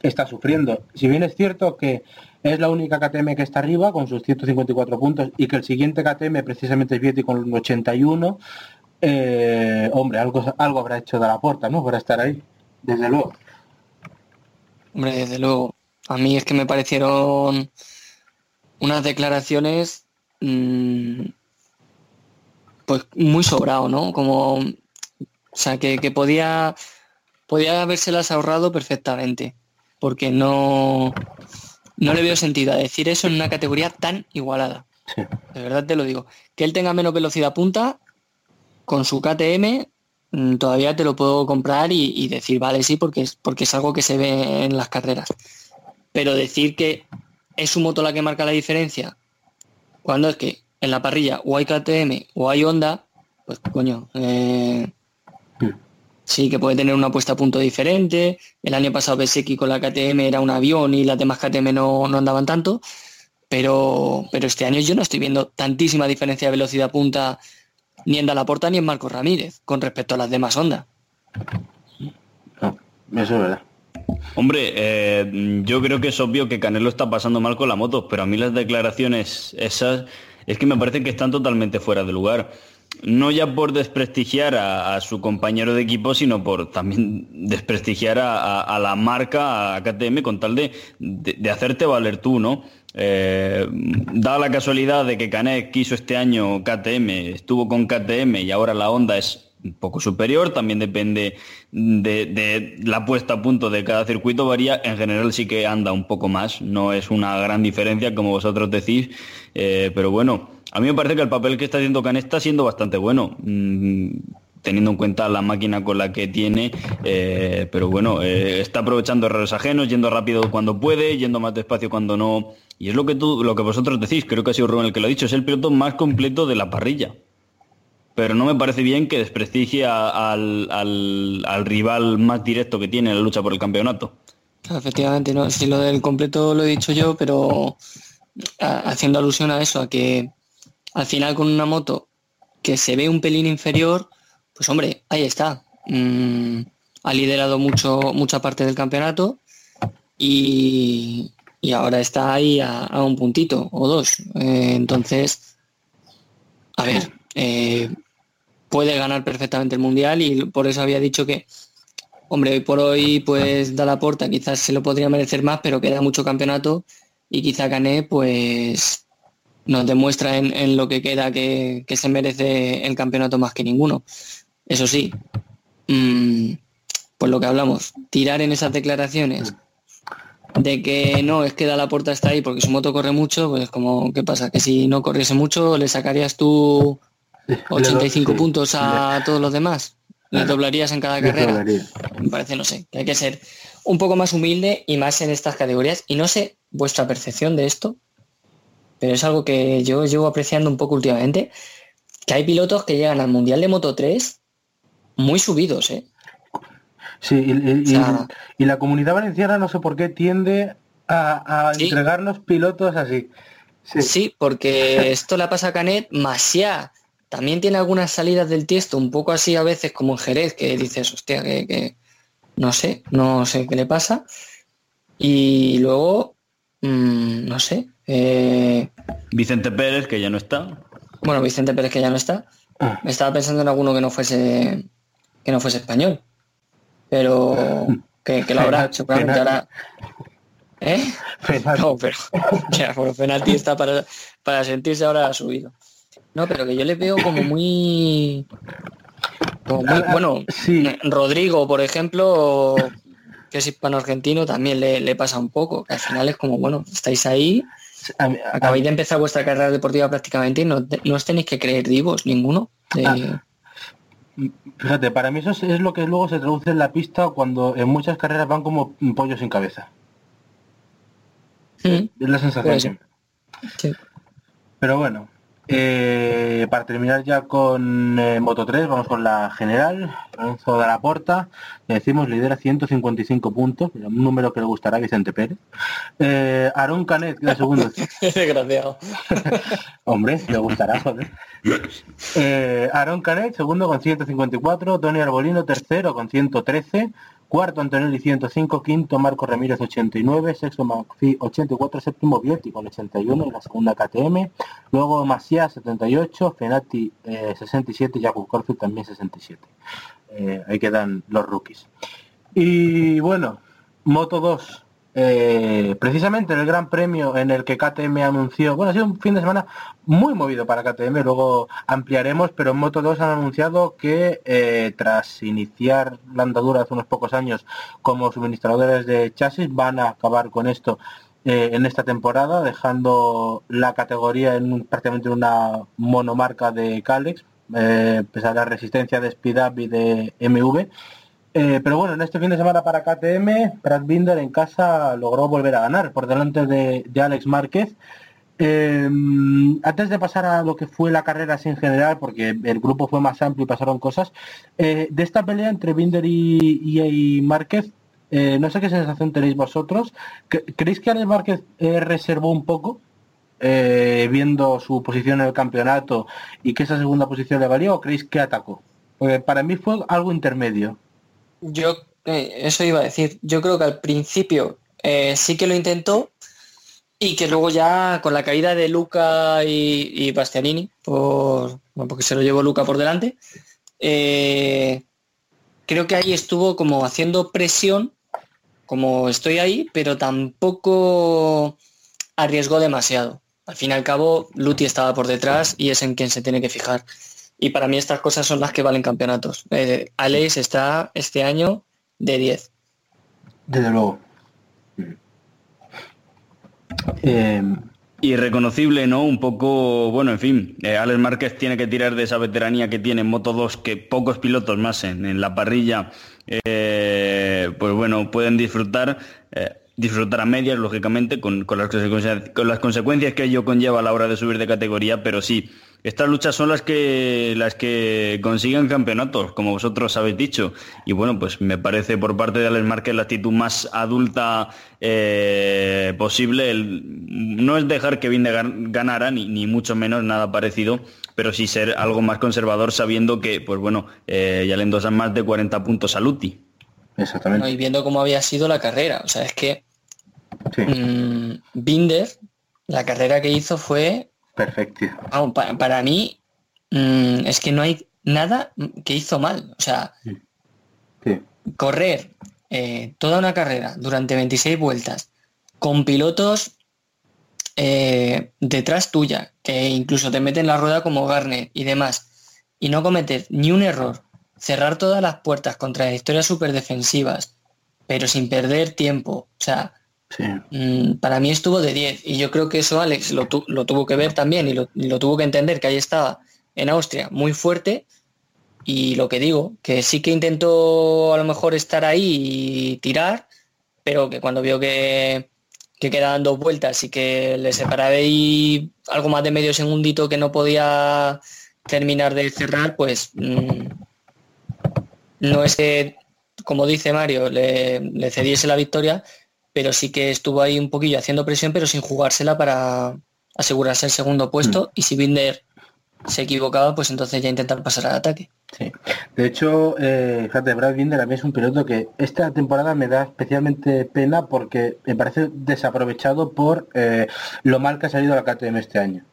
está sufriendo. Si bien es cierto que es la única KTM que está arriba con sus 154 puntos y que el siguiente KTM precisamente es Vietti con 81, eh, hombre, algo, algo habrá hecho de la puerta, ¿no? Para estar ahí, desde luego. Hombre, desde luego. A mí es que me parecieron unas declaraciones mmm, pues muy sobrado, ¿no? Como, o sea, que, que podía, podía habérselas ahorrado perfectamente, porque no, no le veo sentido a decir eso en una categoría tan igualada. Sí. De verdad te lo digo. Que él tenga menos velocidad punta, con su KTM mm, todavía te lo puedo comprar y, y, decir, vale, sí, porque es, porque es algo que se ve en las carreras. Pero decir que es su moto la que marca la diferencia, cuando es que en la parrilla o hay KTM o hay Honda, pues coño, eh, sí que puede tener una puesta a punto diferente. El año pasado Beseki con la KTM era un avión y las demás KTM no, no andaban tanto. Pero, pero este año yo no estoy viendo tantísima diferencia de velocidad punta ni en Dalaporta ni en Marcos Ramírez con respecto a las demás Honda. No, eso es verdad. Hombre, eh, yo creo que es obvio que Canelo está pasando mal con la moto, pero a mí las declaraciones esas es que me parece que están totalmente fuera de lugar. No ya por desprestigiar a, su compañero de equipo, sino por también desprestigiar a, la marca, a KTM, con tal de, de, hacerte valer tú, ¿no? Eh, da la casualidad de que Canet quiso este año KTM, estuvo con KTM y ahora la Honda es un poco superior, también depende de, la puesta a punto de cada circuito, varía, en general sí que anda un poco más, no es una gran diferencia como vosotros decís, eh, pero bueno, a mí me parece que el papel que está haciendo Canet está siendo bastante bueno. Mm, teniendo en cuenta la máquina con la que tiene, eh, pero bueno, eh, está aprovechando errores ajenos, yendo rápido cuando puede, yendo más despacio cuando no. Y es lo que tú, lo que vosotros decís, creo que ha sido Rubén el que lo ha dicho, es el piloto más completo de la parrilla. Pero no me parece bien que desprestigie al, al, al, rival más directo que tiene en la lucha por el campeonato. Efectivamente, no, si lo del completo lo he dicho yo, pero haciendo alusión a eso, a que al final con una moto que se ve un pelín inferior, pues hombre, ahí está. Mm, ha liderado mucho, mucha parte del campeonato y, y ahora está ahí a, a, un puntito o dos. Eh, entonces, a ver, eh, puede ganar perfectamente el mundial y por eso había dicho que, hombre, hoy por hoy pues da la puerta, quizás se lo podría merecer más, pero queda mucho campeonato y quizá Cané pues nos demuestra en, lo que queda que, que se merece el campeonato más que ninguno. Eso sí, mmm, pues lo que hablamos, tirar en esas declaraciones de que no, es que da la puerta está ahí porque su moto corre mucho, pues como, ¿qué pasa? Que si no corriese mucho, ¿le sacarías tú 85 sí. puntos a todos los demás? ¿Le doblarías en cada carrera? Me parece, no sé, que hay que ser un poco más humilde y más en estas categorías. Y no sé vuestra percepción de esto, pero es algo que yo llevo apreciando un poco últimamente, que hay pilotos que llegan al Mundial de Moto 3 muy subidos, ¿eh? Sí, y, y, o sea, y, la comunidad valenciana no sé por qué tiende a, a sí. entregarnos pilotos así. Sí. sí. porque esto le pasa a Canet, Masia también tiene algunas salidas del tiesto un poco así a veces como en Jerez, que dices, hostia, que, que no sé, no sé qué le pasa. Y luego, mmm, no sé. Eh... Vicente Pérez, que ya no está. Bueno, Vicente Pérez, que ya no está. Ah. Estaba pensando en alguno que no fuese que no fuese español. Pero que, que lo habrá, seguramente ahora. ¿Eh? Penalti. No, pero ya, bueno, penalti está para, para sentirse ahora subido. No, pero que yo le veo como muy. Como muy bueno, sí. Rodrigo, por ejemplo, que es hispano-argentino, también le, le, pasa un poco. Que al final es como, bueno, estáis ahí, a mí, a acabáis de empezar vuestra carrera deportiva prácticamente y no, no os tenéis que creer vivos, ninguno. De... Ah. Fíjate, para mí eso es, es, lo que luego se traduce en la pista cuando en muchas carreras van como pollos sin cabeza. ¿Mm? Es la sensación. Sí. Pero bueno, Eh, para terminar ya con eh, Moto 3, vamos con la general. Lorenzo de la Porta, le decimos, lidera 155 puntos, un número que le gustará a Vicente Pérez. Eh, Aaron Canet, queda segundo. Desgraciado. Hombre, le gustará, joder. Eh, Aaron Canet, segundo con 154, Tony Arbolino, tercero con 113, cuarto Antonelli 105, quinto Marco Ramírez 89, sexto Macfi 84, séptimo Vietti con 81 en la segunda KTM, luego Masia 78, Fenati eh, 67 y Jakub Corfield también 67. Eh, ahí quedan los rookies. Y bueno, Moto 2, eh, precisamente en el Gran Premio en el que KTM anunció, bueno, ha sido un fin de semana muy movido para KTM, luego ampliaremos, pero en Moto 2 han anunciado que eh, tras iniciar la andadura hace unos pocos años como suministradores de chasis, van a acabar con esto eh, en esta temporada, dejando la categoría en prácticamente una monomarca de Calex, pese a la resistencia de Speed Up y de MV. Eh, pero bueno, en este fin de semana para KTM, Brad Binder en casa logró volver a ganar por delante de, Alex Márquez. Eh, antes de pasar a lo que fue la carrera así en general, porque el grupo fue más amplio y pasaron cosas, eh, de esta pelea entre Binder y, y- Márquez, eh, no sé qué sensación tenéis vosotros. ¿Cre- ¿Creéis que Alex Márquez reservó un poco, viendo su posición en el campeonato y que esa segunda posición le valió, o creéis que atacó? Porque para mí fue algo intermedio. Yo, eh, eso iba a decir, yo creo que al principio eh, sí que lo intentó y que luego ya con la caída de Luca y, Bastianini, porque se lo llevó Luca por delante, eh, creo que ahí estuvo como haciendo presión, como estoy ahí, pero tampoco arriesgó demasiado. Al fin y al cabo, Luti estaba por detrás y es en quien se tiene que fijar. Y para mí estas cosas son las que valen campeonatos. Eh, Alex está este año de 10. Desde luego. Eh, Irreconocible, ¿no? Un poco, bueno, en fin, eh, Alex Márquez tiene que tirar de esa veteranía que tiene en Moto 2, que pocos pilotos más en, en la parrilla, eh, pues bueno, pueden disfrutar, eh, disfrutar a medias, lógicamente, con, con las consecuencias, con las consecuencias que ello conlleva a la hora de subir de categoría, pero sí, estas luchas son las que las que consiguen campeonatos, como vosotros habéis dicho. Y bueno, pues me parece por parte de Alex Márquez la actitud más adulta eh, posible. El- no es dejar que Vinde gan- ganara, ni, ni mucho menos nada parecido, pero sí ser algo más conservador sabiendo que, pues bueno, eh, ya le endosan más de 40 puntos a Luti. exactamente. Y viendo cómo había sido la carrera. O sea, es que Sí, mm, Binder, la carrera que hizo fue, perfecto. vamos, pa- para mí, mm, es que no hay nada que hizo mal. O sea, Sí, correr eh, toda una carrera durante 26 vueltas con pilotos eh, detrás tuya, que incluso te meten la rueda como Garner y demás, y no cometer ni un error, cerrar todas las puertas con trayectorias súper defensivas, pero sin perder tiempo. O sea, mm, para mí estuvo de 10 y yo creo que eso Alex lo, tu- lo tuvo que ver también y lo, tuvo que entender que ahí estaba en Austria muy fuerte y lo que digo, que sí que intentó a lo mejor estar ahí y tirar, pero que cuando vio que, que quedaban dos vueltas y que le separaba ahí algo más de medio segundito que no podía terminar de cerrar, pues mm, no es que, como dice Mario, le cediese la victoria, pero sí que estuvo ahí un poquillo haciendo presión, pero sin jugársela para asegurarse el segundo puesto. Y si Binder se equivocaba, pues entonces ya intentar pasar al ataque. Sí. De hecho, eh, fíjate, Brad Binder a mí es un piloto que esta temporada me da especialmente pena porque me parece desaprovechado por eh, lo mal que ha salido la KTM este año.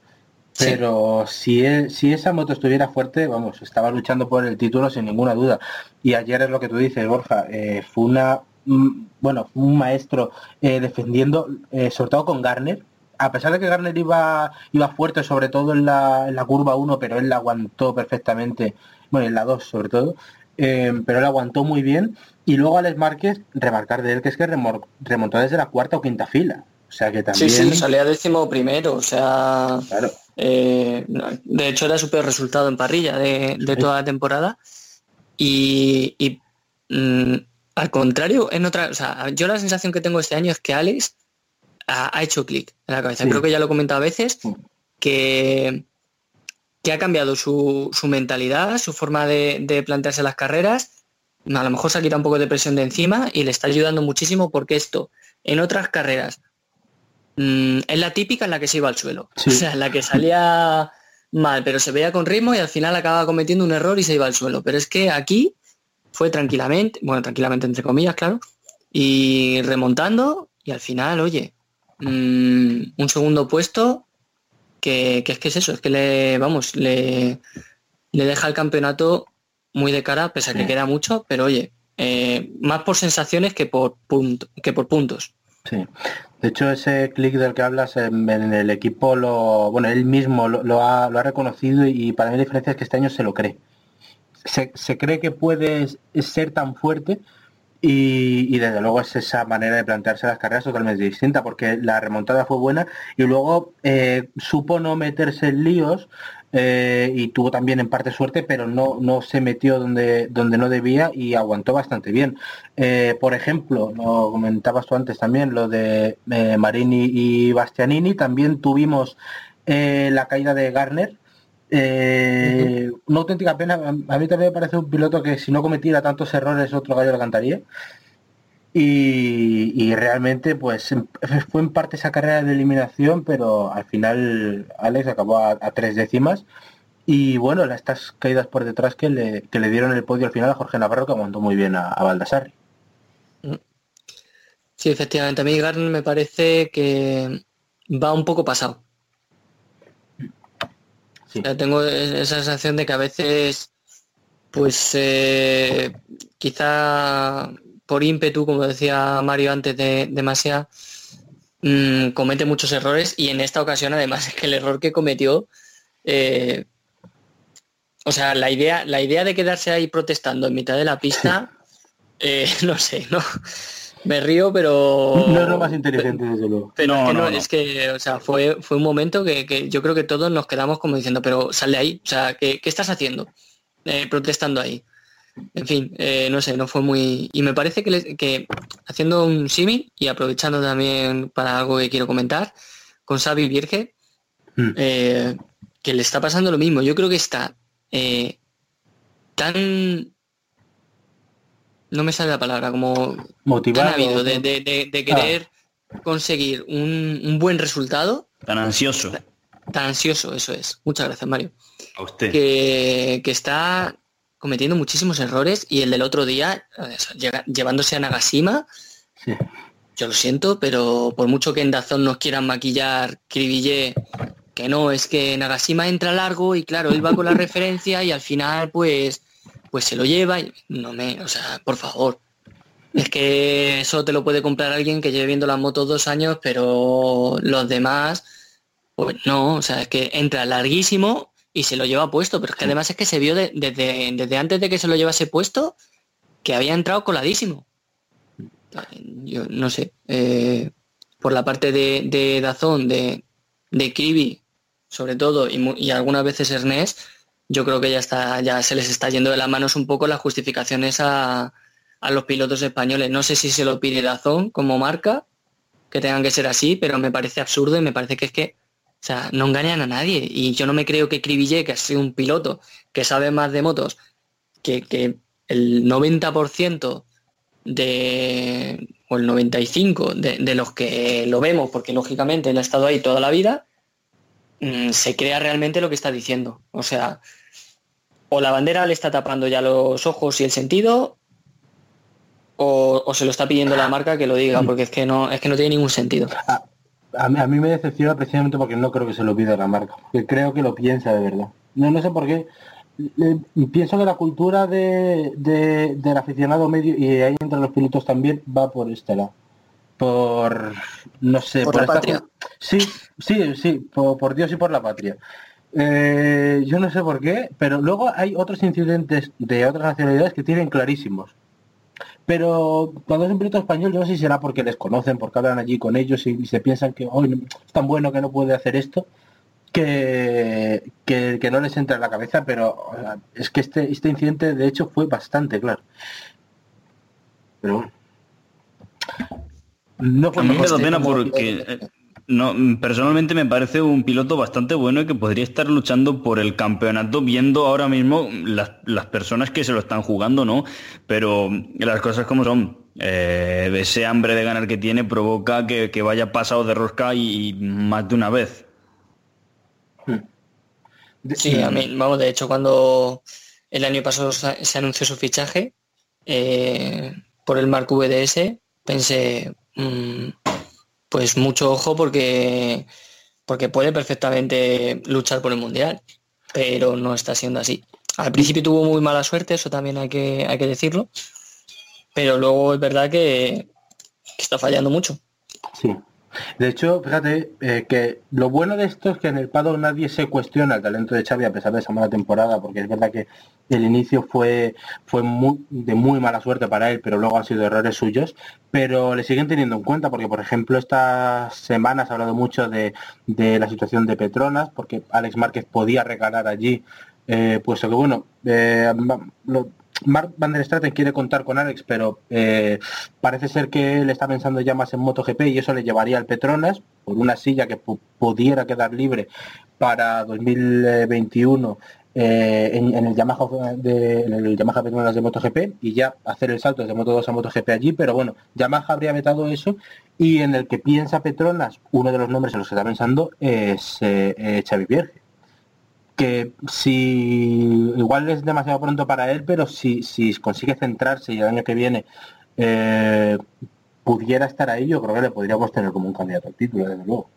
Sí. Pero si, e- si esa moto estuviera fuerte, vamos, estaba luchando por el título sin ninguna duda. Y ayer es lo que tú dices, Borja, eh, fue una, mm, bueno, un maestro eh, defendiendo, eh, sobre todo con Garner, a pesar de que Garner iba, iba fuerte, sobre todo en la, en la curva 1, pero él la aguantó perfectamente, bueno, en la 2 sobre todo, eh, pero él aguantó muy bien. Y luego Alex Márquez, remarcar de él que es que remontó desde la cuarta o quinta fila. O sea que también... Sí, sí, salía décimo primero, o sea, Claro, eh, de hecho era súper resultado en parrilla de, de toda la temporada. Y, y, mm, al contrario, en otra, o sea, yo la sensación que tengo este año es que Alex ha, ha hecho clic en la cabeza. Sí. Creo que ya lo he comentado a veces, que que ha cambiado su, su mentalidad, su forma de, de, plantearse las carreras. A lo mejor se ha quitado un poco de presión de encima y le está ayudando muchísimo porque esto en otras carreras mmm, es la típica en la que se iba al suelo. Sí. O sea, en la que salía mal, pero se veía con ritmo y al final acaba cometiendo un error y se iba al suelo. Pero es que aquí fue tranquilamente, bueno, tranquilamente entre comillas, claro, y remontando y al final, oye, mmm, un segundo puesto que, que, es que es eso, es que le, vamos, le, le deja el campeonato muy de cara, pese a que sí. queda mucho, pero oye, eh, más por sensaciones que por, punto, que por puntos. Sí. De hecho, ese clic del que hablas en, en, el equipo, lo, bueno, él mismo lo, lo, ha, lo, ha, reconocido y para mí la diferencia es que este año se lo cree. Se, se cree que puede ser tan fuerte y, y, desde luego es esa manera de plantearse las carreras totalmente distinta porque la remontada fue buena y luego eh, supo no meterse en líos eh, y tuvo también en parte suerte, pero no, no se metió donde, donde no debía y aguantó bastante bien. Eh, por ejemplo, lo comentabas tú antes también, lo de Marini y Bastianini, también tuvimos la caída de Garner. Uh -huh. Una auténtica pena, a mí también me parece un piloto que si no cometiera tantos errores otro gallo lo cantaría. Y, y, realmente pues fue en parte esa carrera de eliminación pero al final Alex acabó a, a tres décimas. Y bueno estas caídas por detrás que le, que le, dieron el podio al final a Jorge Navarro que aguantó muy bien a, a Baldassarri sí efectivamente a mí Garn me parece que va un poco pasado sí. o sea, tengo esa sensación de que a veces pues eh, quizá por ímpetu, como decía Mario antes de, de Masia, mmm, comete muchos errores y en esta ocasión además es que el error que cometió, eh, o sea, la idea, la idea de quedarse ahí protestando en mitad de la pista, eh, no sé, ¿no? Me río, pero... No es lo más inteligente, desde luego. Pero no, es que, no, no, es que o sea, fue, fue un momento que, que, yo creo que todos nos quedamos como diciendo, pero sal de ahí, o sea, ¿qué, qué estás haciendo? Eh, protestando ahí en fin, eh, no sé, no fue muy... Y me parece que, que haciendo un símil y aprovechando también para algo que quiero comentar, con Xavi Virge, mm. eh, que le está pasando lo mismo. Yo creo que está eh, tan... No me sale la palabra, como... Motivado. Tan habido de, de, de, de querer ah. conseguir un, un, buen resultado. Tan ansioso. Tan ansioso, eso es. Muchas gracias, Mario. A usted. Que, que está cometiendo muchísimos errores y el del otro día, llevándose a Nagashima, sí. yo lo siento, pero por mucho que en Dazón nos quieran maquillar Cribillé, que no, es que Nagashima entra largo y claro, él va con la referencia y al final pues pues se lo lleva y no me, o sea, por favor. Es que eso te lo puede comprar alguien que lleve viendo las motos dos años, pero los demás, pues no, o sea, es que entra larguísimo y se lo lleva puesto, pero es que además es que se vio de, desde, desde antes de que se lo llevase puesto que había entrado coladísimo. Yo no sé, eh, por la parte de, de Dazón, de, de Kibi, sobre todo, y, y, algunas veces Ernest, yo creo que ya está, ya se les está yendo de las manos un poco las justificaciones a, a los pilotos españoles. No sé si se lo pide Dazón como marca, que tengan que ser así, pero me parece absurdo y me parece que es que o sea, no engañan a nadie. Y yo no me creo que Cribillé, que ha sido un piloto que sabe más de motos, que, que el 90% de, o el 95% de, de, los que lo vemos, porque lógicamente él ha estado ahí toda la vida, mmm, se crea realmente lo que está diciendo. O sea, o la bandera le está tapando ya los ojos y el sentido, o, se lo está pidiendo la marca que lo diga, porque es que no, es que no tiene ningún sentido. A mí, a mí me decepciona precisamente porque no creo que se lo pida la marca, que creo que lo piensa de verdad. No, no sé por qué. Eh, pienso que la cultura de, de, del aficionado medio y ahí entre los pilotos también va por este lado. Por, no sé, por, por la esta... patria. Sí, sí, sí, por, por Dios y por la patria. Eh, yo no sé por qué, pero luego hay otros incidentes de otras nacionalidades que tienen clarísimos pero cuando es un piloto español yo no sé si será porque les conocen, porque hablan allí con ellos y, y se piensan que hoy oh, es tan bueno que no puede hacer esto, que, que, que, no les entra en la cabeza, pero o sea, es que este, este incidente de hecho fue bastante claro. Pero bueno. No a mí me da pena porque... Eh, No, personalmente me parece un piloto bastante bueno y que podría estar luchando por el campeonato viendo ahora mismo las, las personas que se lo están jugando, ¿no? Pero las cosas como son. Eh, ese hambre de ganar que tiene provoca que, que vaya pasado de rosca y, y más de una vez. De- Sí, a mí, vamos, de hecho, cuando el año pasado se anunció su fichaje eh, por el Mark VDS, pensé, pues mucho ojo porque, porque puede perfectamente luchar por el Mundial, pero no está siendo así. Al principio tuvo muy mala suerte, eso también hay que, hay que decirlo, pero luego es verdad que, que está fallando mucho. Sí. De hecho, fíjate eh, que lo bueno de esto es que en el paddock nadie se cuestiona el talento de Xavi a pesar de esa mala temporada, porque es verdad que el inicio fue, fue muy- de muy mala suerte para él, pero luego han sido errores suyos, pero le siguen teniendo en cuenta, porque por ejemplo estas semanas ha hablado mucho de, de la situación de Petronas, porque Alex Márquez podía regalar allí, eh, puesto que bueno, eh, lo- Mark Van der Straten quiere contar con Alex, pero eh, parece ser que él está pensando ya más en MotoGP y eso le llevaría al Petronas por una silla que pu- pudiera quedar libre para 2021 eh, en, el Yamaha de, en el Yamaha Petronas de MotoGP y ya hacer el salto desde Moto 2 a MotoGP allí, pero bueno, Yamaha habría vetado eso y en el que piensa Petronas, uno de los nombres en los que está pensando es eh, eh, Xavi Vierge que si igual es demasiado pronto para él, pero si, si consigue centrarse y el año que viene eh, pudiera estar ahí, yo creo que le podríamos tener como un candidato al título, desde luego.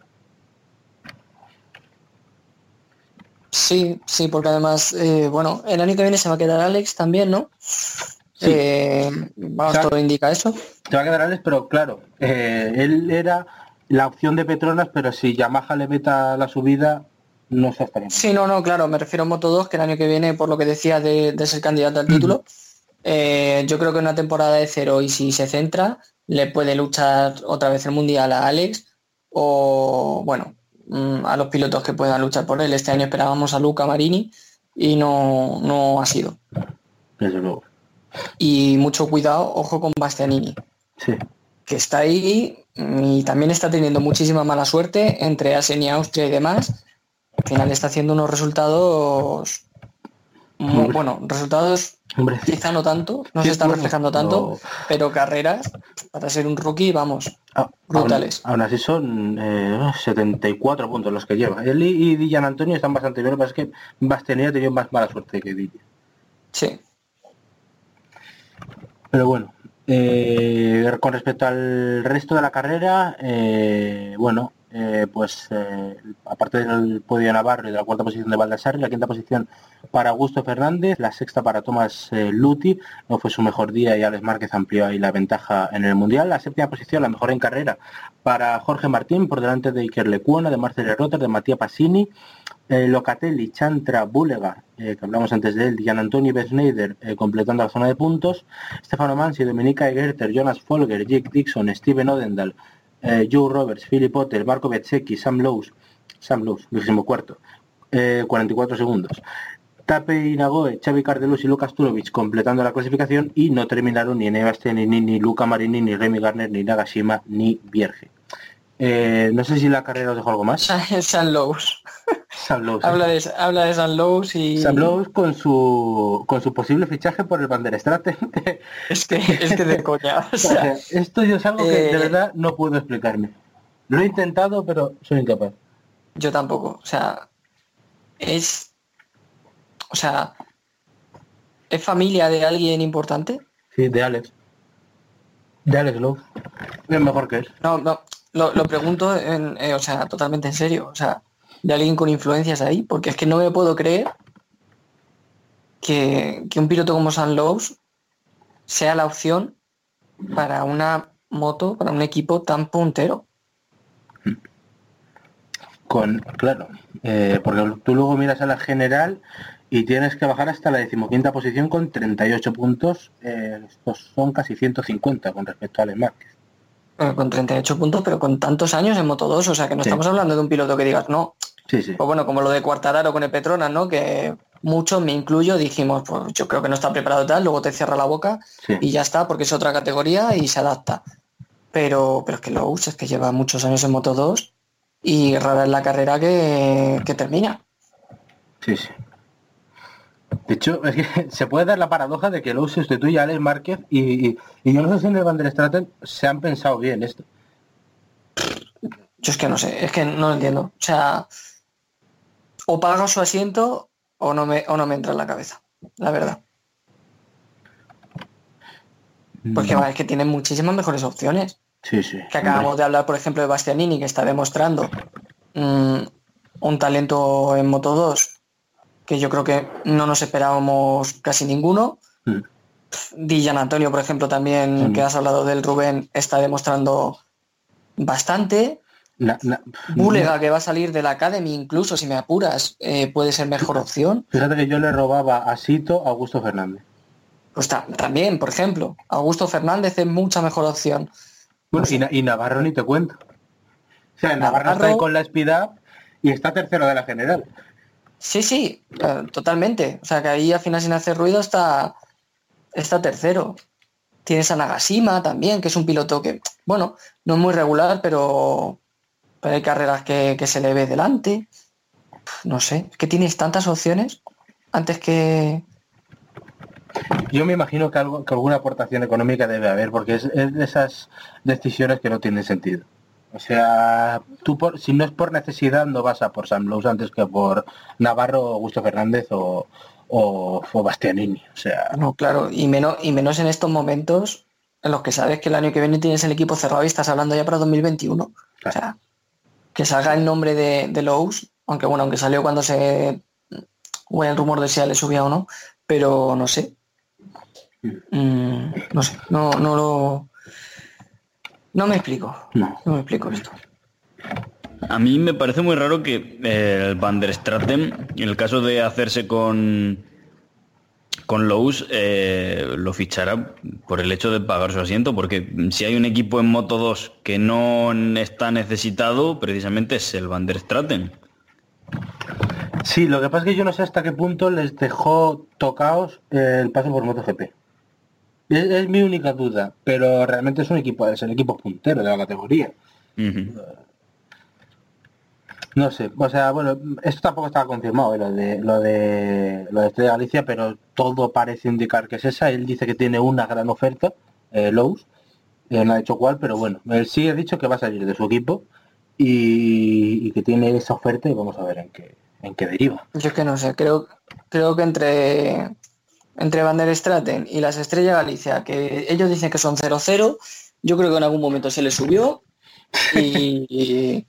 Sí, sí, porque además, eh, bueno, el año que viene se va a quedar Alex también, ¿no? Sí. Eh, vamos, todo indica eso. Te va a quedar Alex, pero claro, eh, él era la opción de Petronas, pero si Yamaha le meta la subida, no se estaría. Sí, no, no, claro, me refiero a Moto 2, que el año que viene, por lo que decía de, de ser candidato al título, eh, yo creo que una temporada de cero y si se centra, le puede luchar otra vez el Mundial a Alex o, bueno, mm, a los pilotos que puedan luchar por él. Este año esperábamos a Luca Marini y no, no ha sido. Desde luego. Y mucho cuidado, ojo con Bastianini. Sí. que está ahí y también está teniendo muchísima mala suerte entre Asen y Austria y demás. Al final está haciendo unos resultados muy bueno, resultados Hombre, quizá no tanto, no Sí, se está bueno, reflejando tanto, no. pero carreras para ser un rookie, vamos, a- brutales. Aún, aún así son eh, 74 puntos los que lleva. Él y, y Dillan Antonio están bastante bien, pasa es que Bastianini ha tenido más mala suerte que Dillan. Sí. Pero bueno, eh, con respecto al resto de la carrera, eh, bueno, eh, pues eh, aparte del podio Navarro y de la cuarta posición de Baldassarri, la quinta posición para Augusto Fernández, la sexta para Tomás eh, Luti, no fue su mejor día y Alex Márquez amplió ahí la ventaja en el Mundial, la séptima posición, la mejor en carrera para Jorge Martín, por delante de Iker Lecuona, de Marcel Rotter, de Matías Passini, eh, Locatelli, Chantra, Bulegar, eh, que hablamos antes de él, Gian Antoni Besneider completando la zona de puntos, Stefano Mansi, Dominica Egerter, Jonas Folger, Jake Dixon, Steven Odendal, eh, Joe Roberts, Philip Potter, Marco Bezzecchi, Sam Lowe's, Sam Lowe's, vigésimo cuarto, eh, 44 segundos. Tape Inagoe, Xavi Cardelus y Lucas Tulovic completando la clasificación y no terminaron ni Neva Stenini, ni Luca Marini, ni Remy Garner, ni Nagashima, ni Vierge. Eh, no sé si la carrera os dejó algo más. San Lowe's. Sam Lowe's. Habla de, habla de San Lowe's y Sam Lowe's con su con su posible fichaje por el Van der Straten. es que es que de coña. O O sea, sea, esto yo es algo que de eh, verdad no puedo explicarme. Lo he intentado, pero soy incapaz. Yo tampoco. O sea, es. O sea, ¿es familia de alguien importante? Sí, de Alex. De Alex Lowe. Es mejor que él. No, no. Lo, pregunto, en, eh, o sea, totalmente en serio. O sea, de alguien con influencias ahí, porque es que no me puedo creer que, que un piloto como San Lowe's sea la opción para una moto, para un equipo tan puntero. Con, claro, eh, porque tú luego miras a la general y tienes que bajar hasta la decimoquinta posición con 38 puntos. eh, estos son casi 150 con respecto a Alex Márquez. Eh, Con 38 puntos, pero con tantos años en Moto 2, o sea que no Sí. estamos hablando de un piloto que digas, no, Sí, sí. Pues bueno, como lo de Cuartararo con el Petronas, ¿no? Que muchos, me incluyo, dijimos, pues yo creo que no está preparado tal, luego te cierra la boca y ya está, porque es otra categoría y se adapta. Pero, pero es que lo es que lleva muchos años en Moto 2 y rara es la carrera que, que termina. Sí, sí. De hecho, es que se puede dar la paradoja de que Lowe sustituye a Alex Márquez y, y- y yo no sé si en el Van der Straten se han pensado bien esto. Yo es que no sé, es que no lo entiendo. O sea, o paga su asiento o no me, o no me entra en la cabeza, la verdad. Porque es que tienen muchísimas mejores opciones. Sí, sí. Que acabamos de hablar, por ejemplo, de Bastianini, que está demostrando mm, un talento en Moto 2 que yo creo que no nos esperábamos casi ninguno. Mm. Di Gian Antonio, por ejemplo, también, Mm. que has hablado del Rubén, está demostrando bastante. Búlega, que va a salir de la Academy, incluso si me apuras, eh, puede ser mejor opción. Fíjate que yo le robaba a Sito a Augusto Fernández. Pues ta- también, por ejemplo, Augusto Fernández es mucha mejor opción. Bueno, y, Na- y Navarro ni te cuento. O sea, Navarro, está ahí Navarro- con la Speed Up y está tercero de la general. Sí, sí, eh, totalmente. O sea, que ahí al final sin hacer ruido está, está tercero. Tienes a Nagashima también, que es un piloto que, bueno, no es muy regular, pero, pero hay carreras que, que se le ve delante. No sé, es que tienes tantas opciones antes que... Yo me imagino que, algo, que alguna aportación económica debe haber, porque es, es de esas decisiones que no tienen sentido. O sea, tú por, si no es por necesidad no vas a por Sam Lowe antes que por Navarro, Augusto Fernández o, o, o Bastianini. O sea, No, claro, y menos, y menos en estos momentos en los que sabes que el año que viene tienes el equipo cerrado y estás hablando ya para 2021. O sea, que salga el nombre de, de Lowe's, aunque bueno, aunque salió cuando se o el rumor de si le subía o no, pero no sé. Mm, no sé, no, no lo. No me explico. no. No me explico esto. A mí me parece muy raro que eh, el Van der Straten, en el caso de hacerse con con Lowe's, eh, lo fichará por el hecho de pagar su asiento, porque si hay un equipo en Moto 2 que no está necesitado, precisamente es el Van der Straten. Sí, lo que pasa es que yo no sé hasta qué punto les dejó tocaos el paso por MotoGP. Es, es mi única duda, pero realmente es un equipo, es el equipo puntero de la categoría. No sé, o sea, bueno, esto tampoco estaba confirmado, eh, lo de lo de lo de Estrella Galicia, pero todo parece indicar que es esa. Él dice que tiene una gran oferta, eh, Lowe's, eh, no ha dicho cuál, pero bueno, él sí ha dicho que va a salir de su equipo y, y que tiene esa oferta y vamos a ver en qué en qué deriva. Yo es que no sé, creo, creo que entre entre Van der Straten y las Estrellas Galicia, que ellos dicen que son 0-0, yo creo que en algún momento se le subió y, y,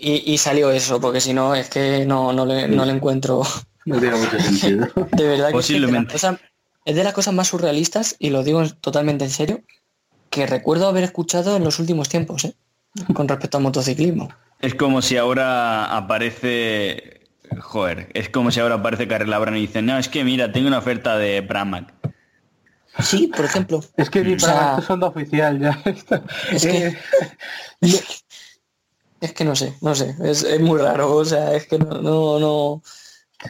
y salió eso, porque si no es que no, no, le, no le encuentro. No tiene mucho sentido. De verdad que Posiblemente. Es, de las cosas- es de las cosas más surrealistas, y lo digo totalmente en serio, que recuerdo haber escuchado en los últimos tiempos, ¿eh? con respecto al motociclismo. Es como si ahora aparece... Joder, es como si ahora aparece Carrera Labrana y dice, no, es que mira, tengo una oferta de Pramac. Sí, por ejemplo. Es que ni O para sea, oficial ya. Es que, es que no sé, no sé, es, es muy raro, o sea, es que no, no, no,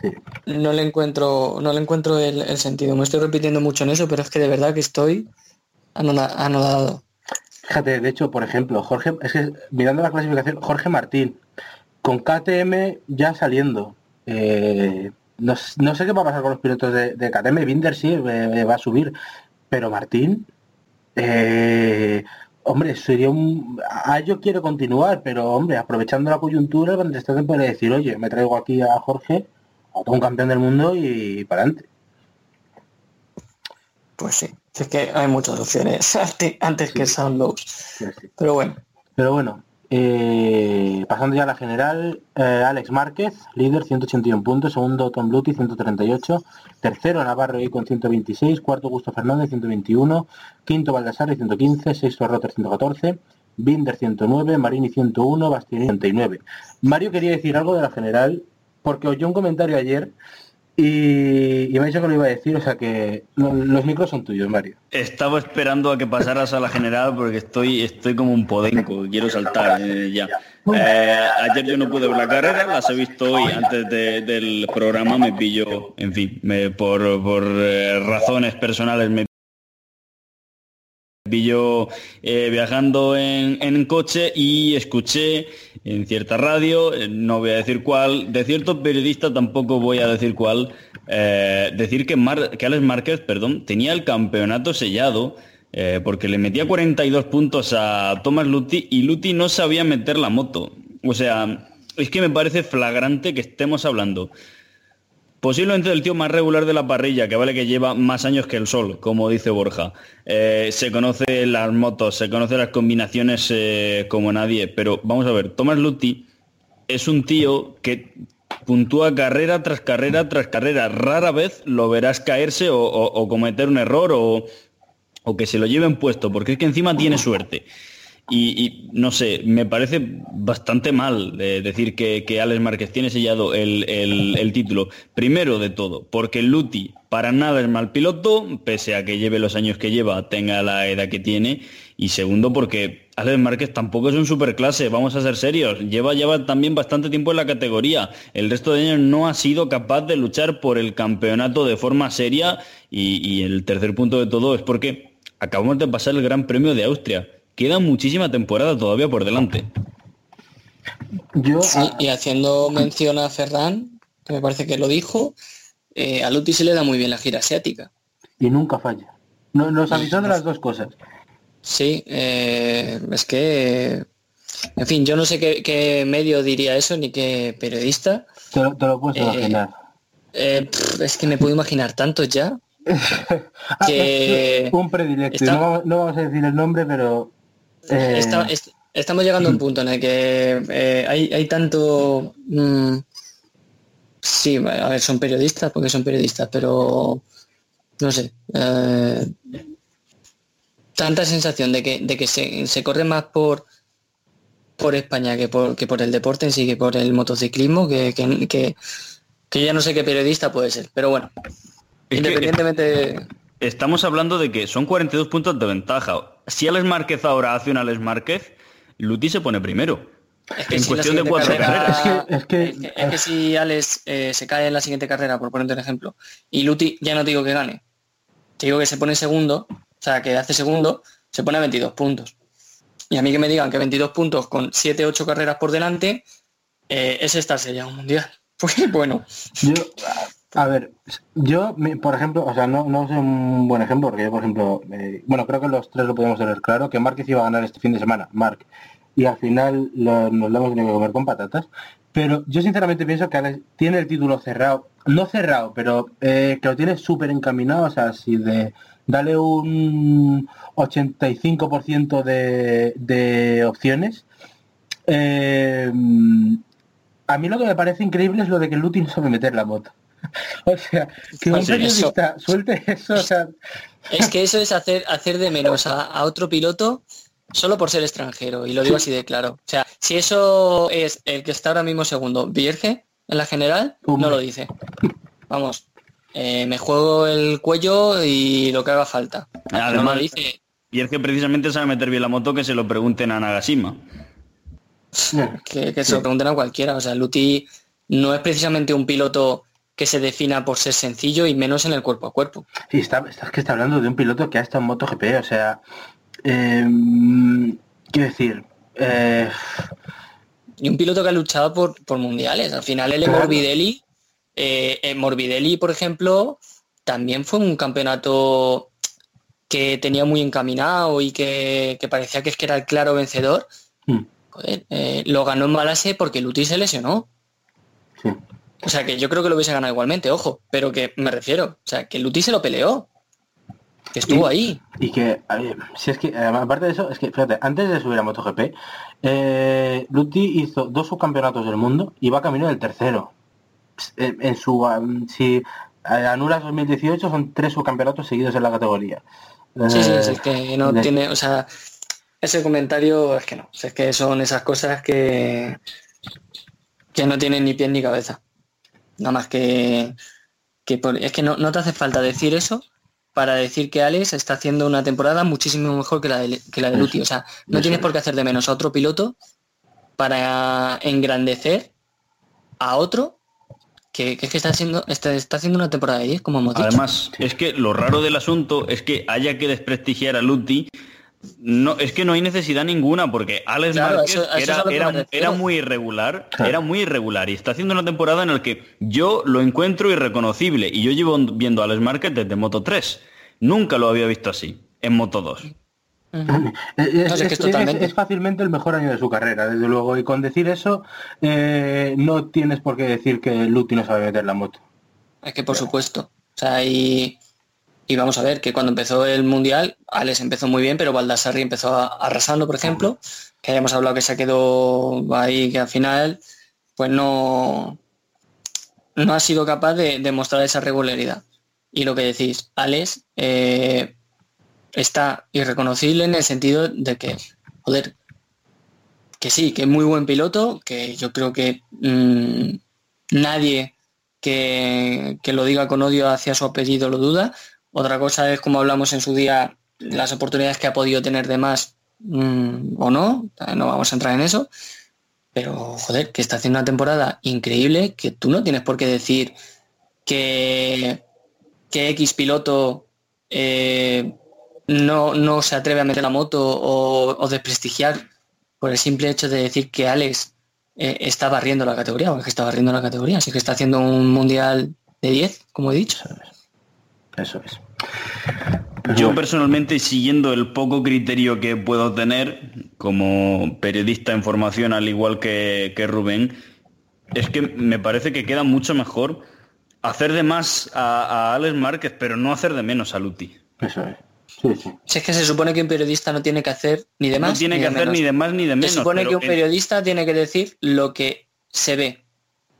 sí. no le encuentro, no le encuentro el, el sentido. Me estoy repitiendo mucho en eso, pero es que de verdad que estoy anoda- anodado. Fíjate, de hecho, por ejemplo, Jorge, es que mirando la clasificación, Jorge Martín, con KTM ya saliendo. eh, no, no sé qué va a pasar con los pilotos de, de KTM, Binder sí eh, eh, va a subir, pero Martín, eh, hombre, sería un... Ah, yo quiero continuar, pero hombre, aprovechando la coyuntura, der Straten puede decir, oye, me traigo aquí a Jorge, a todo un campeón del mundo y, para adelante. Pues sí, es que hay muchas opciones ante- antes que Sound. Pero bueno, Pero bueno, eh, pasando ya a la general, eh, Alex Márquez, líder, 181 puntos, segundo Tom Bluti, 138, tercero Navarro y con 126, cuarto Gusto Fernández, 121, quinto Baldassarre, 115, sexto Rotter, 114, Binder, 109, Marini, 101, Bastianini, 109. Mario quería decir algo de la general, porque oyó un comentario ayer y, y me ha dicho que lo iba a decir, o sea que lo- los micros son tuyos, Mario. Estaba esperando a que pasaras a la general porque estoy estoy como un podenco, quiero saltar eh, ya. Eh, ayer yo no pude ver la carrera, las he visto hoy antes de- del programa, me pillo, en fin, me- por, por, eh, razones personales me pillo eh, viajando en, coche y escuché en cierta radio, eh, no voy a decir cuál, de cierto periodista tampoco voy a decir cuál, eh, decir que, Mar, que Alex Márquez perdón, tenía el campeonato sellado eh, porque le metía 42 puntos a Thomas Lutti y Lutti no sabía meter la moto. O sea, es que me parece flagrante que estemos hablando Posiblemente el tío más regular de la parrilla, que vale que lleva más años que el sol, como dice Borja. Eh, se conoce las motos, se conoce las combinaciones eh, como nadie, pero vamos a ver, Thomas Lutti es un tío que puntúa carrera tras carrera tras carrera. Rara vez lo verás caerse o, cometer un error o, o que se lo lleven puesto, porque es que encima tiene suerte. Y, no sé, me parece bastante mal eh, decir que, que, Alex Márquez tiene sellado el, el, el, título. Primero de todo, porque Luti para nada es mal piloto, pese a que lleve los años que lleva, tenga la edad que tiene. Y segundo, porque Alex Márquez tampoco es un superclase, vamos a ser serios. Lleva, lleva también bastante tiempo en la categoría. El resto de años no ha sido capaz de luchar por el campeonato de forma seria. Y, y el tercer punto de todo es porque acabamos de pasar el Gran Premio de Austria queda muchísima temporada todavía por delante. Yo, sí, y haciendo mención a Ferran, que me parece que lo dijo, eh, a Luti se le da muy bien la gira asiática. Y nunca falla. No, nos avisó de las dos cosas. Sí, eh, es que, en fin, yo no sé qué, qué, medio diría eso, ni qué periodista. Te lo, te lo puedes imaginar. Eh, pff, es que me puedo imaginar tantos ya. que un predilecto. Está... No, no, vamos a decir el nombre, pero eh... Está, est estamos llegando a un punto en el que eh, hay, hay, tanto... Mmm, sí, a ver, son periodistas porque son periodistas, pero no sé. Eh, tanta sensación de que, de que se, se, corre más por por España que por, que por el deporte en sí, que por el motociclismo, que, que, que, que ya no sé qué periodista puede ser. Pero bueno, es independientemente... Estamos hablando de que son 42 puntos de ventaja. Si Alex Márquez ahora hace un Alex Márquez, Luti se pone primero. Es que en si cuestión de cuatro carrera, carreras. Es que, es que, es que, es que si Alex eh, se cae en la siguiente carrera, por ponerte un ejemplo, y Luti ya no te digo que gane, te digo que se pone segundo, o sea, que hace segundo, se pone a 22 puntos. Y a mí que me digan que 22 puntos con 7, 8 carreras por delante, eh, es estarse ya un mundial. Pues bueno. Yo, a ver, yo, por ejemplo, o sea, no, no es un buen ejemplo, porque yo, por ejemplo, eh, bueno, creo que los tres lo podemos tener claro, que Márquez iba a ganar este fin de semana, Marc, y al final nos lo hemos tenido que comer con patatas, pero yo sinceramente pienso que tiene el título cerrado, no cerrado, pero eh, que lo tiene súper encaminado, o sea, si de dale un 85% de, de opciones, eh, a mí lo que me parece increíble es lo de que Luti no sabe meter la moto. O sea, que un periodista eso. suelte eso, o sea... Es que eso es hacer, hacer de menos a, a, otro piloto solo por ser extranjero, y lo digo así de claro. O sea, si eso es el que está ahora mismo segundo, Vierge, en la general, no lo dice. Vamos, eh, me juego el cuello y lo que haga falta. Además, no lo dice. Vierge precisamente sabe meter bien la moto que se lo pregunten a Nagashima. Que, que se lo pregunten a cualquiera. O sea, Luti no es precisamente un piloto que se defina por ser sencillo y menos en el cuerpo a cuerpo. Sí, está, está, que está hablando de un piloto que ha estado en MotoGP, o sea, eh, quiero decir... Eh... Y un piloto que ha luchado por, por mundiales. Al final el claro. Morbidelli, eh, Morbidelli, por ejemplo, también fue un campeonato que tenía muy encaminado y que, que parecía que es que era el claro vencedor. Mm. Joder, eh, lo ganó en Malasia porque Luti se lesionó. Sí. O sea, que yo creo que lo hubiese ganado igualmente, ojo, pero que me refiero, o sea, que Luti se lo peleó. Que estuvo y, ahí. Y que, ver, si es que, aparte de eso, es que, fíjate, antes de subir a MotoGP, eh, Luti hizo dos subcampeonatos del mundo y va camino del tercero. En, en su, um, si anulas 2018, son tres subcampeonatos seguidos en la categoría. Sí, sí, es que no de... tiene, o sea, ese comentario es que no, es que son esas cosas que, que no tienen ni pie ni cabeza. Nada más que, que por, es que no, no, te hace falta decir eso para decir que Alex está haciendo una temporada muchísimo mejor que la de, que la de Luti. O sea, no tienes por qué hacer de menos a otro piloto para engrandecer a otro que, que, es que está haciendo, está, está, haciendo una temporada de 10, como hemos dicho. Además, es que lo raro del asunto es que haya que desprestigiar a Luti No, es que no hay necesidad ninguna porque Alex Claro, Márquez eso- eso era, era- muy irregular, Claro. era muy irregular y está haciendo una temporada en la que yo lo encuentro irreconocible y yo llevo viendo a Alex Márquez desde Moto 3. Nunca lo había visto así, en Moto 2. Ujú. Es, No, es- si es que es es- totalmente. es fácilmente el mejor año de su carrera, desde luego. Y con decir eso, eh, no tienes por qué decir que Luti no sabe meter la moto. Es que por supuesto. O sea, y, y vamos a ver que cuando empezó el Mundial, Alex empezó muy bien, pero Baldassarri empezó a- arrasando, por ejemplo, que hayamos hablado que se quedó ahí, que al final, pues no, no ha sido capaz de, mostrar esa regularidad. Y lo que decís, Alex eh, está irreconocible en el sentido de que, joder, que sí, que es muy buen piloto, que yo creo que mm, nadie que, que lo diga con odio hacia su apellido lo duda. Otra cosa es, como hablamos en su día, las oportunidades que ha podido tener de más mm, o no, no vamos a entrar en eso. Pero, joder, que está haciendo una temporada increíble, que tú no tienes por qué decir que, que X piloto eh, no, no se atreve a meter la moto o, o desprestigiar por el simple hecho de decir que Alex eh, está barriendo la categoría, o que está barriendo la categoría, así que está haciendo un mundial de 10, como he dicho. Eso es. Yo personalmente, siguiendo el poco criterio que puedo tener como periodista en formación, al igual que, que Rubén, es que me parece que queda mucho mejor hacer de más a, a Alex Márquez, pero no hacer de menos a Luti. Eso es. Sí, sí. Si es que se supone que un periodista no tiene que hacer ni de más. No tiene ni que de hacer menos. ni de más ni de menos. Se supone pero que un en- periodista tiene que decir lo que se ve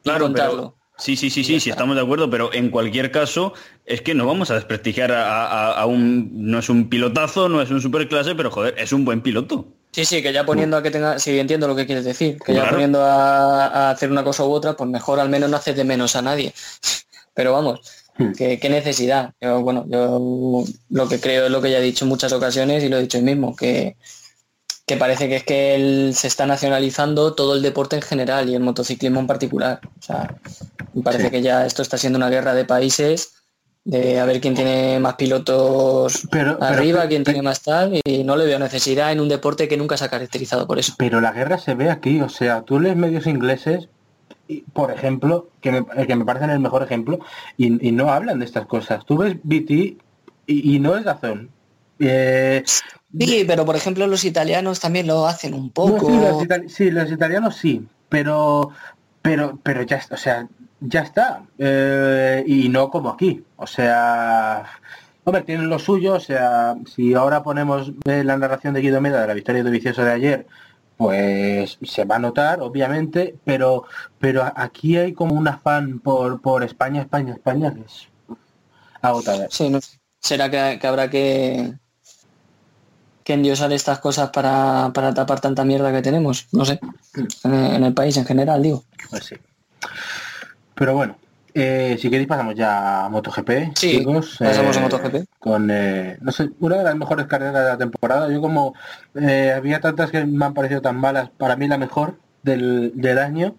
Claro, y contarlo. pero- sí, sí, sí, sí, sí, estamos de acuerdo, pero en cualquier caso es que no vamos a desprestigiar a, a- a un... No es un pilotazo, no es un superclase, pero joder, es un buen piloto. Sí, sí, que ya poniendo a que tenga, sí, entiendo lo que quieres decir, que ya poniendo a, a hacer una cosa u otra, pues mejor al menos no haces de menos a nadie. Pero vamos, Hmm. qué, qué necesidad. Yo, bueno, yo lo que creo es lo que ya he dicho en muchas ocasiones y lo he dicho hoy mismo, que, que parece que es que él se está nacionalizando todo el deporte en general y el motociclismo en particular. O sea, me parece Sí. que ya esto está siendo una guerra de países, de a ver quién tiene más pilotos Pero- arriba, pero- quién tiene más tal, y no le veo necesidad en un deporte que nunca se ha caracterizado por eso. Pero la guerra se ve aquí, o sea, tú lees medios ingleses, y, por ejemplo, que me, que me parecen el mejor ejemplo, y, y no hablan de estas cosas. Tú ves BT y, y no es razón. Eh, Sí, pero por ejemplo los italianos también lo hacen un no, poco. sí, los itali- sí, los italianos sí, pero pero pero ya está, o sea, ya está. Eh, y no como aquí. O sea, hombre, tienen lo suyo, o sea, si ahora ponemos eh, la narración de Guido Meda de la victoria de Vicioso de ayer, pues se va a notar, obviamente, pero pero aquí hay como un afán por, por España, España, España, que es agotador. Sí, no. Será que, que habrá que que endiosar estas cosas para, para tapar tanta mierda que tenemos, no sé, en, en el país en general, digo. Pues sí. Pero bueno, eh, si queréis pasamos ya a MotoGP. Sí, chicos, pasamos a eh, MotoGP. Con, eh, no sé, una de las mejores carreras de la temporada. Yo como había tantas que me han parecido tan malas, para mí la mejor del, del año.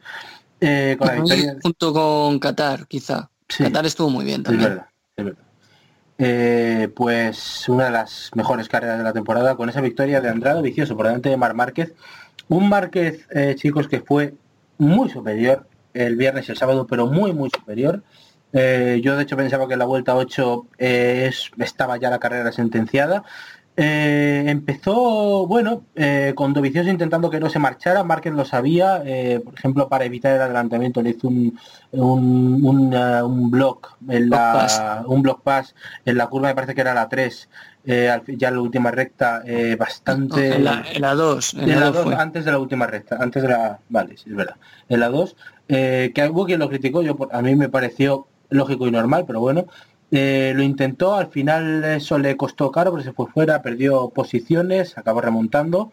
con la victoria... Junto con Qatar, quizá. Sí. Qatar estuvo muy bien Es también. verdad, es verdad. Eh, pues una de las mejores carreras de la temporada con esa victoria de Andrade Vicioso por delante de Mar Márquez. Un Márquez, eh, chicos, que fue muy superior el viernes y el sábado, pero muy, muy superior. Eh, yo de hecho pensaba que en la vuelta 8 eh, es- estaba ya la carrera sentenciada. Eh, empezó, bueno, eh, con Dovicioso intentando que no se marchara, Márquez lo sabía, eh, por ejemplo, para evitar el adelantamiento le hizo un, un, un, eh, un block en la, un block pass en la curva, me parece que era la 3, eh, al fin- ya en la última recta, bastante... En la, en la 2, en En la la 2 dos, fue. antes de la última recta, antes de la... Vale, sí, es verdad. En la 2, eh, que hubo quien lo criticó, yo a mí me pareció lógico y normal, pero bueno, eh, lo intentó, al final eso le costó caro, porque se fue fuera, perdió posiciones, acabó remontando.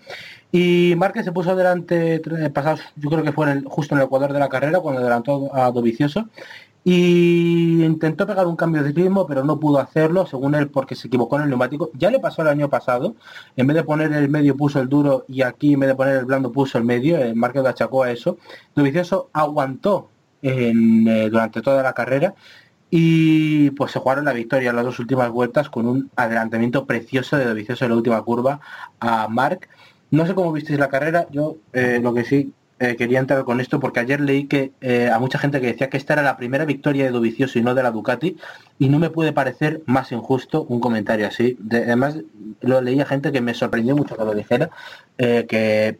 Y Márquez se puso delante, tre- pasados, yo creo que fue justo en el ecuador de la carrera, cuando adelantó a Dovicioso. Y intentó pegar un cambio de ritmo, pero no pudo hacerlo, según él, porque se equivocó en el neumático. Ya le pasó el año pasado, en vez de poner el medio puso el duro y aquí en vez de poner el blando puso el medio, el Márquez lo achacó a eso. Dovicioso aguantó en, eh, durante toda la carrera Y pues se jugaron la victoria en las dos últimas vueltas con un adelantamiento precioso de Dovicioso en la última curva a Mark. No sé cómo visteis la carrera, yo eh, lo que sí eh, quería entrar con esto porque ayer leí que eh, a mucha gente que decía que esta era la primera victoria de Dovicioso y no de la Ducati y no me puede parecer más injusto un comentario así. De- además lo leí a gente que me sorprendió mucho que lo dijera, eh, que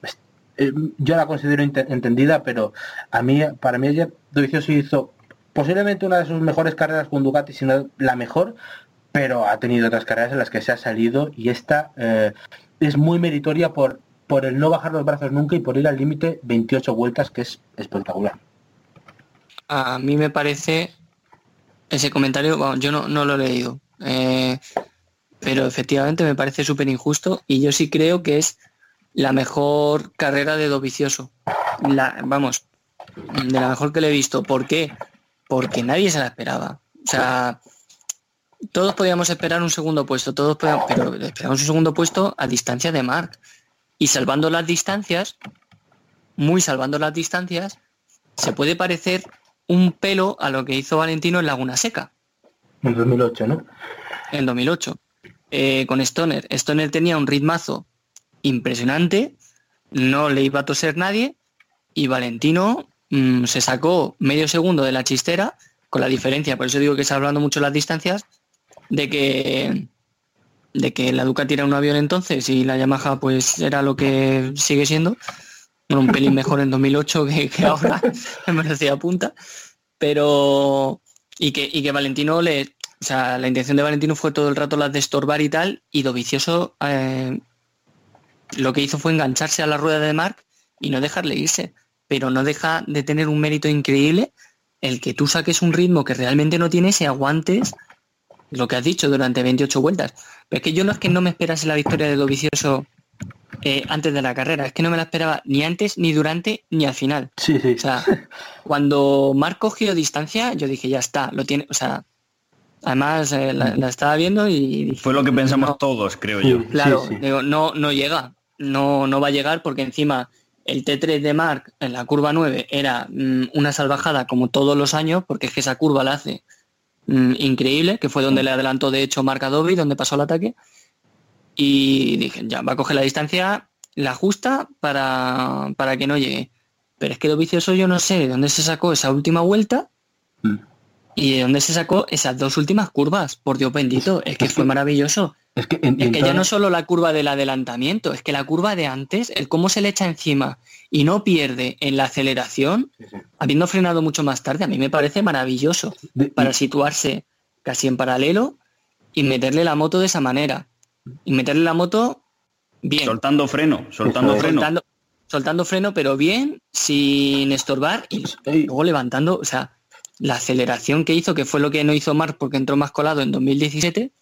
eh, yo la considero ente- entendida, pero a mí, para mí ayer Dovicioso hizo posiblemente una de sus mejores carreras con Ducati, si no la mejor, pero ha tenido otras carreras en las que se ha salido y esta eh, es muy meritoria por, por el no bajar los brazos nunca y por ir al límite 28 vueltas, que es espectacular. A mí me parece ese comentario, bueno, yo no, no lo he leído, eh, pero efectivamente me parece súper injusto y yo sí creo que es la mejor carrera de Dovicioso. La, vamos, de la mejor que le he visto. ¿Por qué? Porque nadie se la esperaba. O sea, todos podíamos esperar un segundo puesto, todos podíamos, pero esperamos un segundo puesto a distancia de Mark. Y salvando las distancias, muy salvando las distancias, se puede parecer un pelo a lo que hizo Valentino en Laguna Seca En 2008, ¿no? en 2008 eh, con Stoner. Stoner tenía un ritmazo impresionante, no le iba a toser nadie y Valentino mm, se sacó medio segundo de la chistera con la diferencia, por eso digo que está hablando mucho las distancias, de que de que la Ducati era un avión entonces y la Yamaha pues era lo que sigue siendo, bueno, un pelín mejor en 2008 que, ahora, me parecía punta, pero y que, y que Valentino le, o sea, la intención de Valentino fue todo el rato las de estorbar y tal, y Dovicioso eh, lo que hizo fue engancharse a la rueda de Mark y no dejarle irse, pero no deja de tener un mérito increíble el que tú saques un ritmo que realmente no tienes y aguantes lo que has dicho durante 28 vueltas. Pero es que yo no es que no me esperase la victoria de Dovicioso eh, antes de la carrera, es que no me la esperaba ni antes, ni durante, ni al final. Sí, sí. O sea, cuando Marc cogió distancia, yo dije, ya está, lo tiene, o sea, además eh, la, la estaba viendo y dije, Fue lo que pensamos no, todos, creo yo. claro, sí. digo, no, no llega, no, no va a llegar porque encima el T3 de Marc en la curva 9 era mm, una salvajada como todos los años, porque es que esa curva la hace mm, increíble, que fue donde le adelantó de hecho Marc a Dobby, donde pasó el ataque. Y dije, ya, va a coger la distancia, la justa para, para que no llegue. Pero es que lo vicioso yo no sé de dónde se sacó esa última vuelta Mm. y de dónde se sacó esas dos últimas curvas. Por Dios bendito, es que fue maravilloso. Es que, en- Es que ya no solo la curva del adelantamiento, es que la curva de antes, el cómo se le echa encima y no pierde en la aceleración, Sí, sí. habiendo frenado mucho más tarde, a mí me parece maravilloso De- para y- situarse casi en paralelo y meterle la moto de esa manera. Y meterle la moto bien, Soltando freno, soltando freno. soltando, soltando freno, pero bien, sin estorbar y Ey, luego levantando, o sea, la aceleración que hizo, que fue lo que no hizo Marc porque entró más colado en 2017,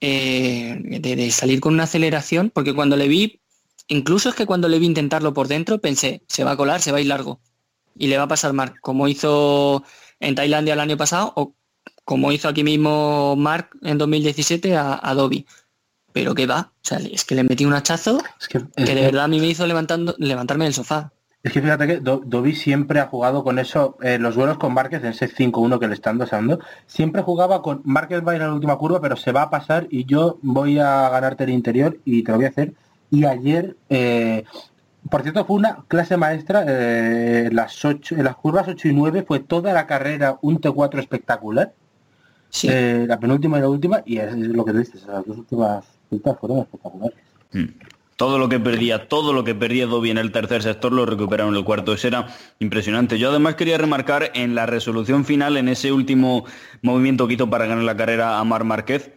eh, de, de salir con una aceleración, porque cuando le vi, incluso es que cuando le vi intentarlo por dentro, pensé, se va a colar, se va a ir largo. Y le va a pasar Marc, como hizo en Tailandia el año pasado, o como hizo aquí mismo Marc en 2017 a, a Dobby. Pero que va, o sea, es que le metí un hachazo es que, es que de que- verdad a mí me hizo levantando, levantarme del sofá. Es que fíjate que Do- Dobby siempre ha jugado con eso, eh, los duelos con Márquez en ese 5-1 que le están dosando, siempre jugaba con Márquez va a ir a la última curva, pero se va a pasar y yo voy a ganarte el interior y te lo voy a hacer. Y ayer, eh, por cierto, fue una clase maestra, eh, en las, ocho, en las curvas 8 y 9 fue toda la carrera un T4 espectacular, Sí. eh, la penúltima y la última, y es lo que dices, las dos últimas vueltas fueron espectaculares. Mm. Todo lo que perdía, todo lo que perdía Dobby en el tercer sector lo recuperaron en el cuarto. Eso era impresionante. Yo además quería remarcar en la resolución final, en ese último movimiento que hizo para ganar la carrera a Mar Márquez,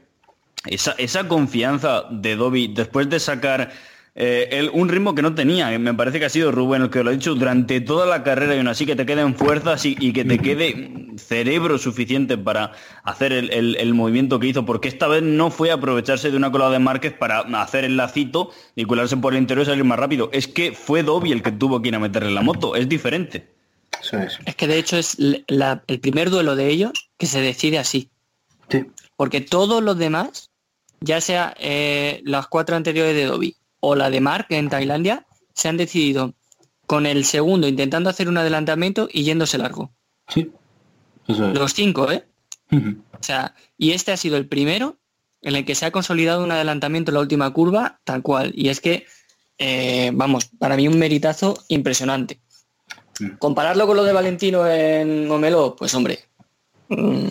esa, esa confianza de Dobby después de sacar eh, él un ritmo que no tenía. Me parece que ha sido Rubén el que lo ha dicho durante toda la carrera y aún así que te queden fuerzas y, y que te quede cerebro suficiente para hacer el, el- el movimiento que hizo, porque esta vez no fue aprovecharse de una colada de Márquez para hacer el lacito y colarse por el interior y salir más rápido. Es que fue Dobby el que tuvo que ir a meterle la moto. Es diferente. Eso es. Es que de hecho es la- el primer duelo de ellos que se decide así. Sí. Porque todos los demás, ya sea eh, las cuatro anteriores de Dobby o la de Mark en Tailandia, se han decidido con el segundo intentando hacer un adelantamiento y yéndose largo. Sí. Eso es. Los cinco, ¿eh? O sea, y este ha sido el primero en el que se ha consolidado un adelantamiento en la última curva tal cual. Y es que, eh, vamos, para mí un meritazo impresionante. Compararlo con lo de Valentino en Omelo, pues hombre, mm,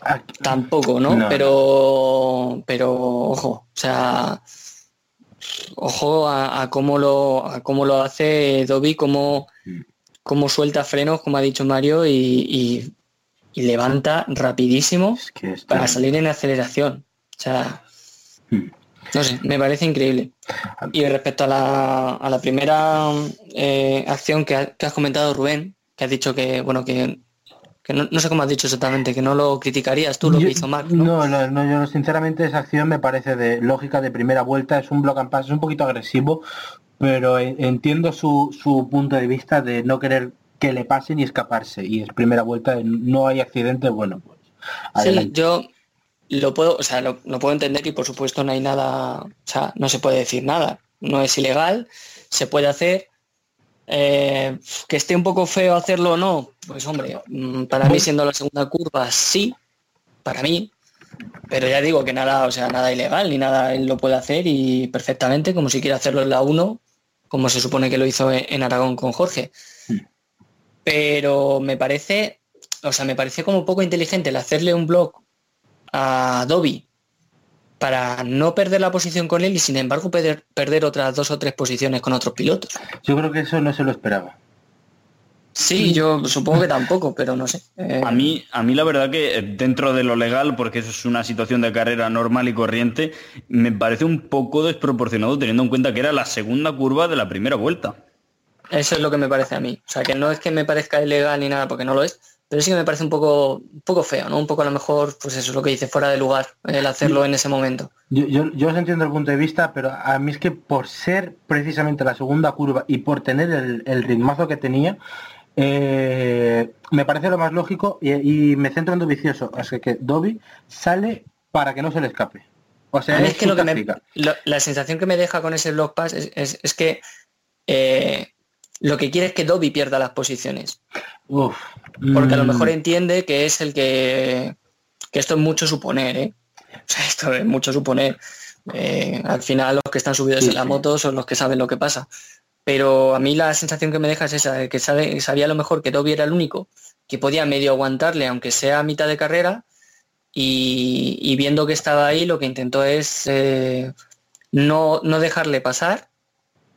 Aquí- tampoco, ¿no? No. Pero, pero ojo, o sea, ojo a, a cómo lo a cómo lo hace Dobby, cómo, Mm. cómo suelta frenos, como ha dicho Mario, y, y- y levanta rapidísimo Es que esto- para salir en aceleración. O sea, Mm. no sé, me parece increíble. Y respecto a la, a la primera eh, acción que, ha- que has comentado, Rubén, que has dicho que, bueno, que, que no, no sé cómo has dicho exactamente, que no lo criticarías tú lo Yo- que hizo Mark, ¿no? No, no, no, yo sinceramente esa acción me parece de lógica de primera vuelta, es un block and pass, es un poquito agresivo, pero en- entiendo su, su punto de vista de no querer que le pasen y escaparse. Y es primera vuelta, no hay accidente, bueno, pues Sí, yo lo puedo, o sea, lo, lo puedo entender y por supuesto no hay nada, o sea, no se puede decir nada. No es ilegal, se puede hacer. Eh, que esté un poco feo hacerlo o no, pues hombre, mm, para mí siendo la segunda curva, sí, para mí. Pero ya digo que nada, o sea, nada ilegal ni nada él lo puede hacer y perfectamente, como si quiere hacerlo en la 1, como se supone que lo hizo en en Aragón con Jorge. Pero me parece, o sea, me parece como poco inteligente el hacerle un blog a Dobby para no perder la posición con él y sin embargo perder, perder otras dos o tres posiciones con otros pilotos. Yo creo que eso no se lo esperaba. Sí, yo supongo que tampoco, pero no sé. Eh, A mí, a mí la verdad que eh, dentro de lo legal, porque eso es una situación de carrera normal y corriente, me parece un poco desproporcionado teniendo en cuenta que era la segunda curva de la primera vuelta. Eso es lo que me parece a mí. O sea, que no es que me parezca ilegal ni nada, porque no lo es, pero sí que me parece un poco, un poco feo, ¿no? Un poco a lo mejor, pues eso es lo que dice, fuera de lugar, el hacerlo en ese momento. Yo, yo, yo os entiendo el punto de vista, pero a mí es que por ser precisamente la segunda curva y por tener el, el ritmazo que tenía, eh, me parece lo más lógico y, y me centro en vicioso. Así que Dobby sale para que no se le escape. O sea, es, es que lo que me- lo- la sensación que me deja con ese block pass es, es- es que eh, lo que quiere es que Dobby pierda las posiciones. Uf, Porque a lo mm, mejor entiende que es el que... que esto es mucho suponer, ¿eh? O sea, esto es mucho suponer. Eh, al final los que están subidos Sí, en la moto son los que saben lo que pasa. Pero a mí la sensación que me deja es esa, de que sabe, sabía a lo mejor que Dobby era el único que podía medio aguantarle, aunque sea a mitad de carrera, y, y viendo que estaba ahí, lo que intentó es eh, no, no dejarle pasar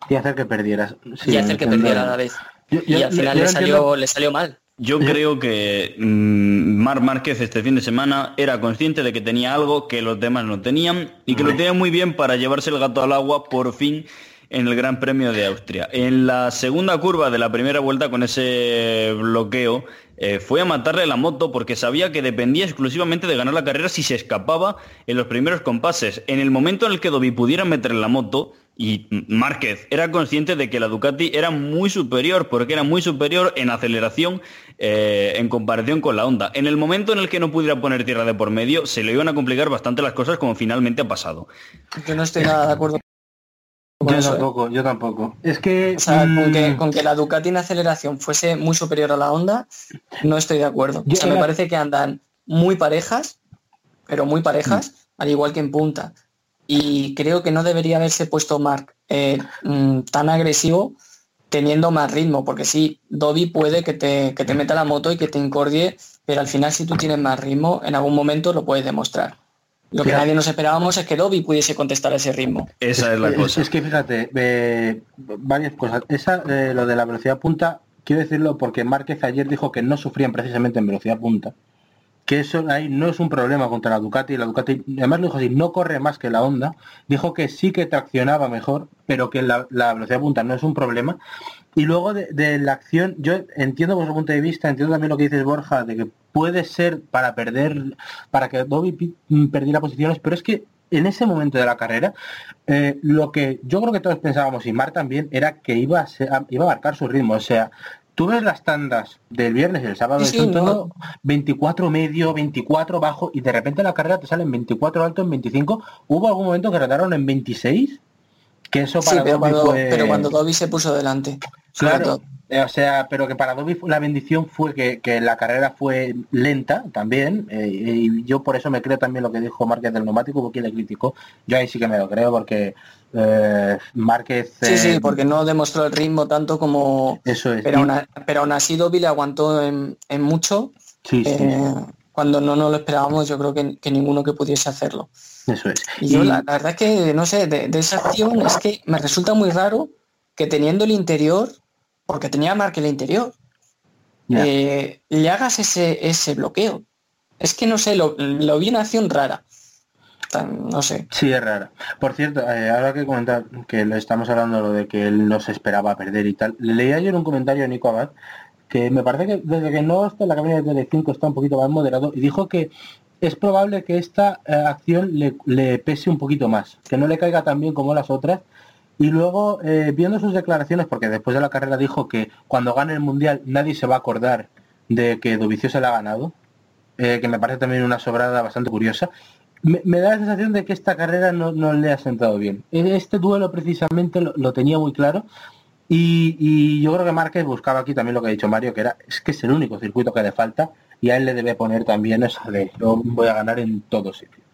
y hacer que perdieras. Sí, y hacer que perdiera a la vez. Yo- Y al final yo le entiendo- salió, le salió mal. Yo creo que mm, Marc Márquez este fin de semana era consciente de que tenía algo que los demás no tenían y que lo tenía muy bien para llevarse el gato al agua por fin en el Gran Premio de Austria. En la segunda curva de la primera vuelta con ese bloqueo eh, fue a matarle la moto porque sabía que dependía exclusivamente de ganar la carrera si se escapaba en los primeros compases. En el momento en el que Dobby pudiera meterle la moto, y Márquez era consciente de que la Ducati era muy superior, porque era muy superior en aceleración eh, en comparación con la Honda. En el momento en el que no pudiera poner tierra de por medio, se le iban a complicar bastante las cosas como finalmente ha pasado. Yo no estoy nada de acuerdo con Yo eso, ¿eh? tampoco, yo tampoco. Es que... O sea, con, mm, que, con que la Ducati en aceleración fuese muy superior a la Honda, no estoy de acuerdo. Yo o sea, me parece que andan muy parejas, pero muy parejas, Mm. al igual que en punta. Y creo que no debería haberse puesto Mark eh, mm, tan agresivo teniendo más ritmo, porque sí, Dobby puede que te, que te meta la moto y que te incordie, pero al final si tú tienes más ritmo, en algún momento lo puedes demostrar. Lo que nadie nos esperábamos es que Dobby pudiese contestar a ese ritmo. Esa es la Es, cosa. es que fíjate, eh, varias cosas. Esa, eh, lo de la velocidad punta, quiero decirlo porque Márquez ayer dijo que no sufrían precisamente en velocidad punta. Que eso ahí no es un problema contra la Ducati. La Ducati, además lo dijo así, no corre más que la Honda. Dijo que sí que traccionaba mejor, pero que la, la velocidad punta no es un problema. Y luego de, la acción, yo entiendo vuestro punto de vista, entiendo también lo que dices Borja, de que puede ser para perder, para que Dobby pi- mm, perdiera posiciones, pero es que en ese momento de la carrera, eh, lo que yo creo que todos pensábamos, y Mar también, era que iba a- iba a marcar su ritmo. O sea, tú ves las tandas del viernes y el sábado, Sí, sí, todo 24 medio, 24 bajo, y de repente en la carrera te salen 24 alto en 25. Hubo algún momento que retaron en 26, que eso Sí, para pero Dobby cuando, fue- pero cuando Dobby se puso delante. Claro. Eh, o sea, pero que para Dobby la bendición fue que, que la carrera fue lenta también. eh, y yo por eso me creo también lo que dijo Márquez del neumático, porque le criticó. Yo ahí sí que me lo creo, porque eh, Márquez... Sí, eh, sí, porque no demostró el ritmo tanto como... Eso es. Aún, pero aún así Dobby le aguantó en, en mucho. sí, sí, eh, cuando no nos lo esperábamos, yo creo que, que ninguno que pudiese hacerlo. eso es. Y yo la, la verdad es que, no sé, de, de esa acción es que me resulta muy raro que teniendo el interior, porque tenía marca el interior, eh, le hagas ese, ese bloqueo. Es que no sé, lo, lo vi una acción rara. Tan- no sé. Sí, es rara. Por cierto, eh, ahora que comentar que le estamos hablando lo de que él no se esperaba perder y tal, le leí ayer un comentario a Nico Abad que me parece que desde que no está en la cabina de Telecinco está un poquito más moderado y dijo que es probable que esta eh, acción le, pese un poquito más, que no le caiga tan bien como las otras. Y luego, eh, viendo sus declaraciones, porque después de la carrera dijo que cuando gane el Mundial nadie se va a acordar de que Dovizioso le ha ganado, eh, que me parece también una sobrada bastante curiosa. Me, da la sensación de que esta carrera no, no le ha sentado bien. E- Este duelo precisamente lo tenía muy claro y, y yo creo que Márquez buscaba aquí también lo que ha dicho Mario, que era es que es el único circuito que le falta y a él le debe poner también esa de yo voy a ganar en todos sitios.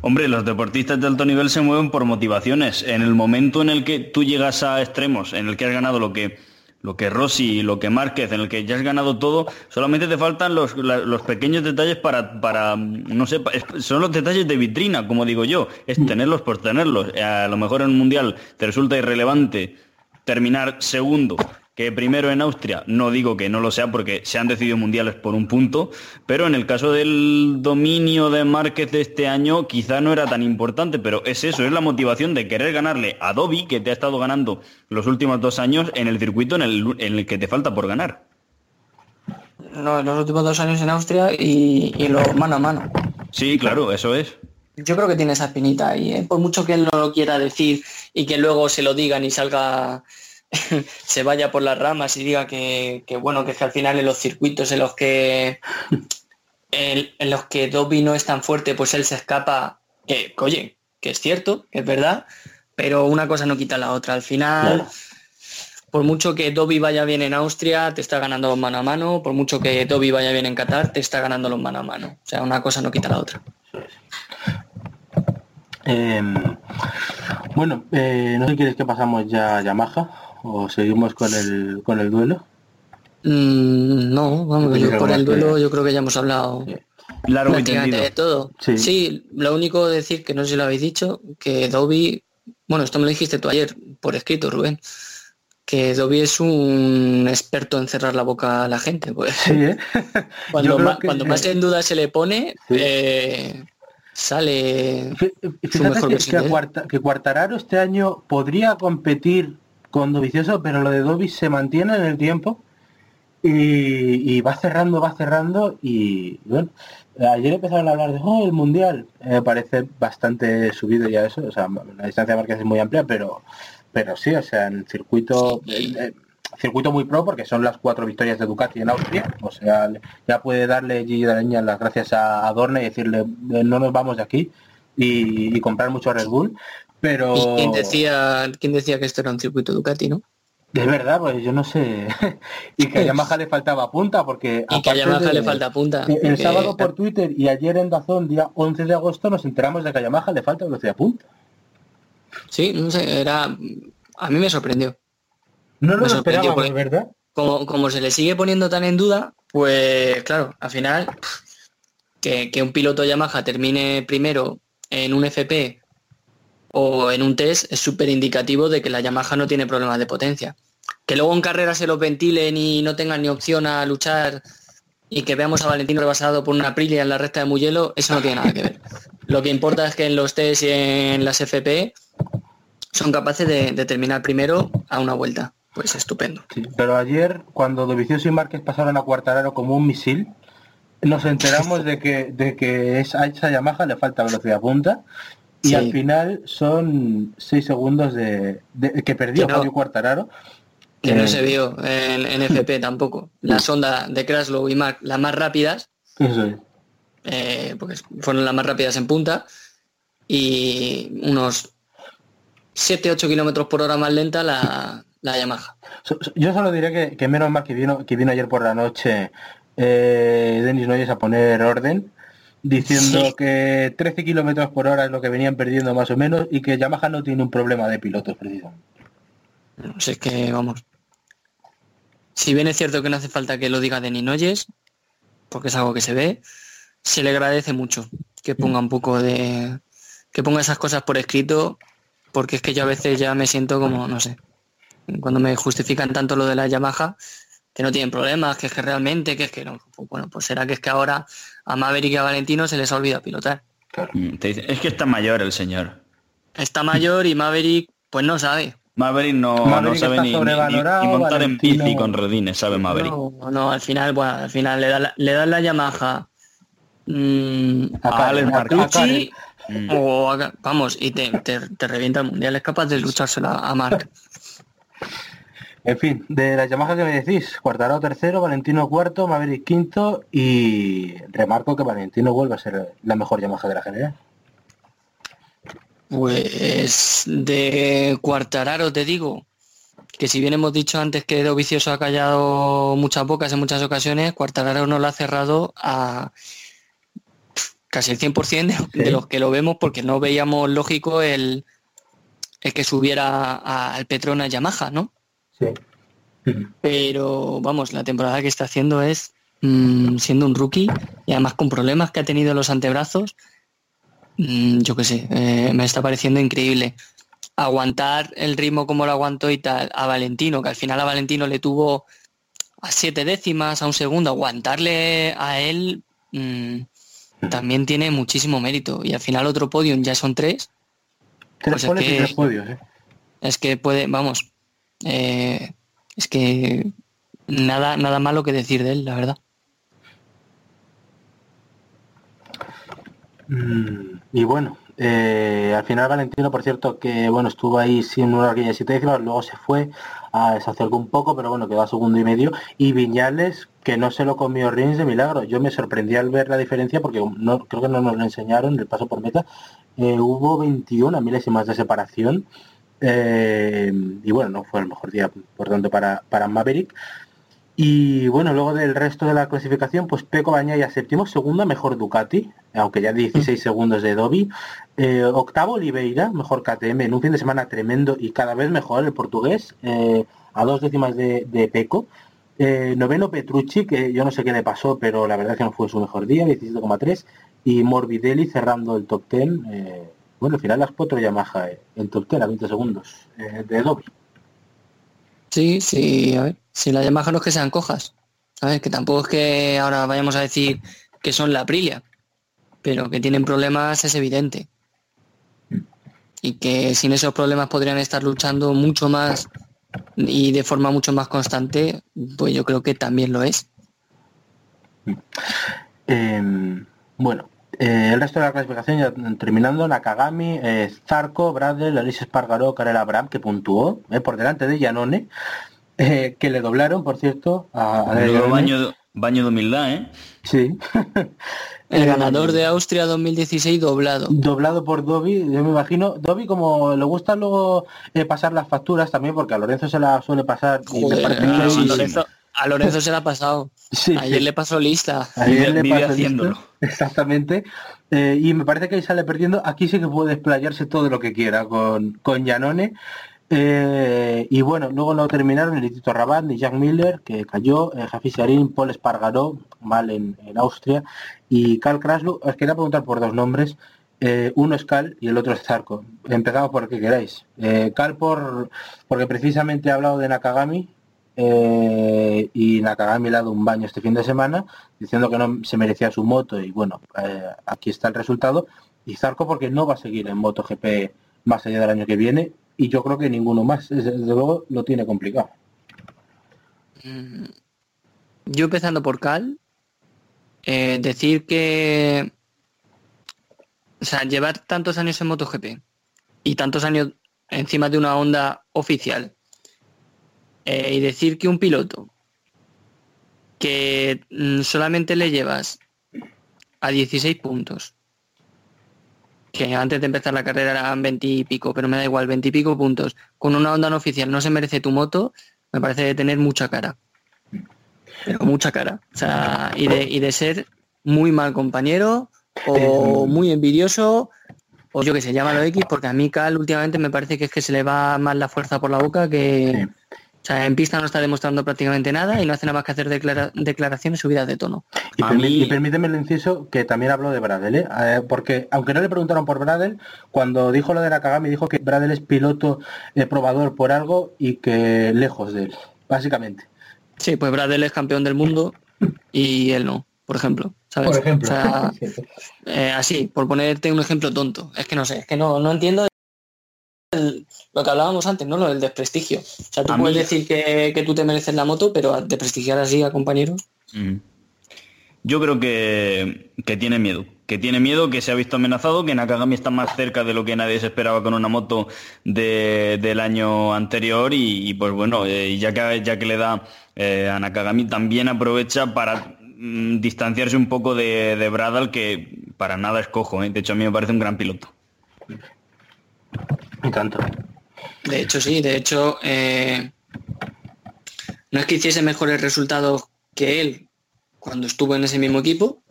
Hombre, los deportistas de alto nivel se mueven por motivaciones. En el momento en el que tú llegas a extremos, en el que has ganado lo que lo que Rossi, lo que Márquez, en el que ya has ganado todo, solamente te faltan los, los pequeños detalles para, para, no sé, son los detalles de vitrina, como digo yo, es tenerlos por tenerlos. A lo mejor en un mundial te resulta irrelevante terminar segundo que primero en Austria, no digo que no lo sea porque se han decidido mundiales por un punto, pero en el caso del dominio de Márquez de este año quizá no era tan importante, pero es eso, es la motivación de querer ganarle a Dobby, que te ha estado ganando los últimos dos años en el circuito en el, en el que te falta por ganar. No, los últimos dos años en Austria y, y lo mano a mano. Sí, claro, eso es. Yo creo que tiene esa espinita ahí, ¿eh? por mucho que él no lo quiera decir y que luego se lo digan y salga, se vaya por las ramas y diga que, que, bueno, que es que al final en los circuitos en los que en, en los que Dobby no es tan fuerte, pues él se escapa, que oye, que es cierto, que es verdad, pero una cosa no quita la otra. Al final, por mucho que Dobby vaya bien en Austria, te está ganando los mano a mano, por mucho que Dobby vaya bien en Qatar, te está ganando los mano a mano. O sea, una cosa no quita la otra. Eh, bueno, eh, no sé si quieres que pasamos ya a Yamaha o seguimos con el con el duelo. Mm, no, vamos, Yo por que el que- duelo yo creo que ya hemos hablado Largo y prácticamente de todo. Sí. Sí. lo único decir que no sé si lo habéis dicho, que Dobby, bueno, esto me lo dijiste tú ayer por escrito, Rubén, que Dobby es un experto en cerrar la boca a la gente. Pues, Sí, ¿eh? cuando, creo ma- que- cuando más en duda se le pone, Sí. eh, sale... Fí- Fíjate mejor que, que. Cuarta- que Cuartararo este año podría competir con Dovizioso, pero lo de Dobby se mantiene en el tiempo y, y va cerrando, va cerrando y bueno, ayer empezaron a hablar de oh, el mundial. Eh, Me parece bastante subido ya eso, o sea, la distancia de Márquez es muy amplia, pero pero sí, o sea, en circuito Sí. eh, circuito muy pro porque son las cuatro victorias de Ducati en Austria, o sea, ya puede darle Gigi Daleña las gracias a, a Dorna y decirle eh, no nos vamos de aquí y, y comprar mucho Red Bull, pero ¿Y quién decía, quién decía que esto era un circuito Ducati, no? es verdad, pues yo no sé, y que a Yamaha le faltaba punta porque Y que a Yamaha de- le falta punta. El sábado por Twitter y ayer en Dazón, día 11 de agosto, nos enteramos de que a Yamaha le falta velocidad punta. Sí, no sé, era... A mí me sorprendió. No lo sorprendió esperábamos, porque- ¿verdad? como, como se le sigue poniendo tan en duda, pues claro, al final que, que un piloto Yamaha termine primero en un FP o en un test es súper indicativo de que la Yamaha no tiene problemas de potencia. Que luego en carrera se los ventilen y no tengan ni opción a luchar y que veamos a Valentino rebasado por una Aprilia en la recta de Mugello, eso no tiene nada que ver. Lo que importa es que en los test y en las FP son capaces de, de terminar primero a una vuelta. Pues estupendo. Sí, pero ayer, cuando Dovizioso y Márquez pasaron a Cuartararo como un misil, nos enteramos de que, de que es- a esa Yamaha le falta velocidad punta y Sí. al final son 6 segundos de, de- que perdió Que no. Fabio Cuartararo. que no Eh, se vio en, en FP tampoco. La sonda de Kraslow y Mark, las más rápidas, Eso es. eh, porque fueron las más rápidas en punta, y unos 7-8 kilómetros por hora más lenta la, la Yamaha. Yo solo diré que, que menos mal que vino, que vino ayer por la noche eh, Denis Noyes a poner orden, diciendo Sí. que 13 kilómetros por hora es lo que venían perdiendo más o menos y que Yamaha no tiene un problema de pilotos precisamente. No sé, es que vamos. Si bien es cierto que no hace falta que lo diga Denis Noyes, porque es algo que se ve, se le agradece mucho que ponga un poco de. que ponga esas cosas por escrito, porque es que yo a veces ya me siento como, no sé, cuando me justifican tanto lo de la Yamaha, que no tienen problemas, que es que realmente, que es que no. Pues bueno, pues será que es que ahora a Maverick y a Valentino se les ha olvidado pilotar. Mm, te dice, es que está mayor el señor. Está mayor y Maverick, pues no sabe. Maverick no, no sabe ni, ni- montar en Valentino- bici con redines, sabe Maverick. No, no, al final, bueno, al final le da la, le das la Yamaha mm, A a Karen, o a- vamos, y te, te, te revienta el mundial, es capaz de luchársela a Marc. En fin, de la Yamaha que me decís, Cuartararo tercero, Valentino cuarto, Maverick quinto y remarco que Valentino vuelve a ser la mejor Yamaha de la general. Pues de Cuartararo te digo que si bien hemos dicho antes que Dovicioso ha callado muchas bocas en muchas ocasiones, Cuartararo no lo ha cerrado a casi el 100% de, de los que lo vemos porque no veíamos lógico el, el que subiera al Petrona Yamaha, ¿no? Sí. Pero vamos, la temporada que está haciendo es mm, siendo un rookie y además con problemas que ha tenido en los antebrazos, mm, yo qué sé, eh, me está pareciendo increíble. Aguantar el ritmo como lo aguantó y tal a Valentino, que al final a Valentino le tuvo a siete décimas, a un segundo, aguantarle a él mm, también tiene muchísimo mérito. Y al final otro podium ya son tres, Tres Pues es que- tres podios, ¿eh? es que puede, vamos, eh, es que nada, nada malo que decir de él, la verdad. Mm, Y bueno, eh, al final Valentino, por cierto, que bueno, estuvo ahí sin una horquilla de siete décimas, luego se fue, a, se acercó un poco, pero bueno, quedó a segundo y medio. Y Viñales, que no se lo comió Rins de milagro. Yo me sorprendí al ver la diferencia, porque no, creo que no nos lo enseñaron, el paso por meta. Eh, hubo 21 milésimas de separación. eh, y bueno, no fue el mejor día, por tanto, para, para Maverick. Y bueno, luego del resto de la clasificación, pues Peco Bañaya séptimo, segunda mejor Ducati, aunque ya 16 segundos de Dobby. Eh, octavo Oliveira, mejor KTM, en un fin de semana tremendo y cada vez mejor el portugués, a dos décimas de, de Peco. Eh, noveno Petrucci, que yo no sé qué le pasó, pero la verdad es que no fue su mejor día, 17,3. Y Morbidelli cerrando el top 10. eh, bueno, al final las cuatro Yamaha, eh, el top 10 a 20 segundos eh, de Dobby. Sí, sí, a ver, si la Yamaha no es que sean cojas, ¿sabes? Que tampoco es que ahora vayamos a decir que son la Aprilia, pero que tienen problemas es evidente. Y que sin esos problemas podrían estar luchando mucho más y de forma mucho más constante, pues yo creo que también lo es. Eh, bueno, eh, el resto de la clasificación ya terminando, Nakagami, eh, Zarco, Bradel, Alice Espargaró, Karel Abraham, que puntuó eh, por delante de Janone, eh, que le doblaron, por cierto, a, a Menudo Janone. baño, baño de humildad, ¿eh? Sí. El Eh, ganador de Austria 2016 doblado. Doblado por Dobby, yo me imagino. Dobby como le gusta luego eh, pasar las facturas también, porque a Lorenzo se la suele pasar. y me Joder, parece a, que- sí, sí. Lorenzo, a Lorenzo se la ha pasado. Sí, Ayer sí. le pasó lista. Ayer le pasó haciéndolo. listo, Exactamente. Eh, y me parece que ahí sale perdiendo. Aquí sí que puede explayarse todo lo que quiera con, con Janone. Eh, y bueno, luego no terminaron ni Tito Rabat ni Jack Miller, que cayó, eh, Jafi Sarin, Paul Espargaró, mal en, en Austria, y Carl Kraslu. Os quería preguntar por dos nombres. Eh, uno es Cal y el otro es Zarco. Empezamos por el que queráis. Eh, Cal por porque precisamente he hablado de Nakagami eh, y Nakagami le ha dado un baño este fin de semana diciendo que no se merecía su moto y bueno, eh, aquí está el resultado. Y Zarco porque no va a seguir en MotoGP más allá del año que viene y yo creo que ninguno más. Desde luego lo tiene complicado. Mm, Yo empezando por Cal, eh, decir que, o sea, llevar tantos años en MotoGP y tantos años encima de una onda oficial eh, y decir que un piloto que mm, solamente le llevas a 16 puntos que antes de empezar la carrera eran 20 y pico, pero me da igual, 20 y pico puntos, con una onda no oficial no se merece tu moto, me parece tener mucha cara. Pero mucha cara. O sea, y de, y de ser muy mal compañero o muy envidioso o yo que sé, llámalo X, porque a mí Cal últimamente me parece que es que se le va más la fuerza por la boca que... sea, en pista no está demostrando prácticamente nada y no hace nada más que hacer declara- declaraciones subidas de tono. Y, A permi- mí- y permíteme el inciso que también habló de Bradel, ¿eh? Eh, porque aunque no le preguntaron por Bradel, cuando dijo lo de Nakagami dijo que Bradel es piloto eh, probador por algo y que lejos de él, básicamente. Sí, pues Bradel es campeón del mundo y él no, por ejemplo. ¿sabes? Por ejemplo. O sea, eh, así, por ponerte un ejemplo tonto. Es que no sé, es que no, no entiendo el- lo que hablábamos antes, ¿no? Lo del desprestigio. O sea, tú A puedes mí- decir que, que tú te mereces la moto, pero desprestigiar así a compañeros. Mm. Yo creo que, que tiene miedo. Que tiene miedo, que se ha visto amenazado, que Nakagami está más cerca de lo que nadie se esperaba con una moto de- del año anterior y, y, pues bueno, eh, ya, que, ya que le da eh, a Nakagami también aprovecha para mm, distanciarse un poco de, de Bradal, que para nada es cojo. ¿eh? De hecho, a mí me parece un gran piloto. Y tanto. De hecho, sí, de hecho, eh, no es que hiciese mejores resultados que él cuando estuvo en ese mismo equipo,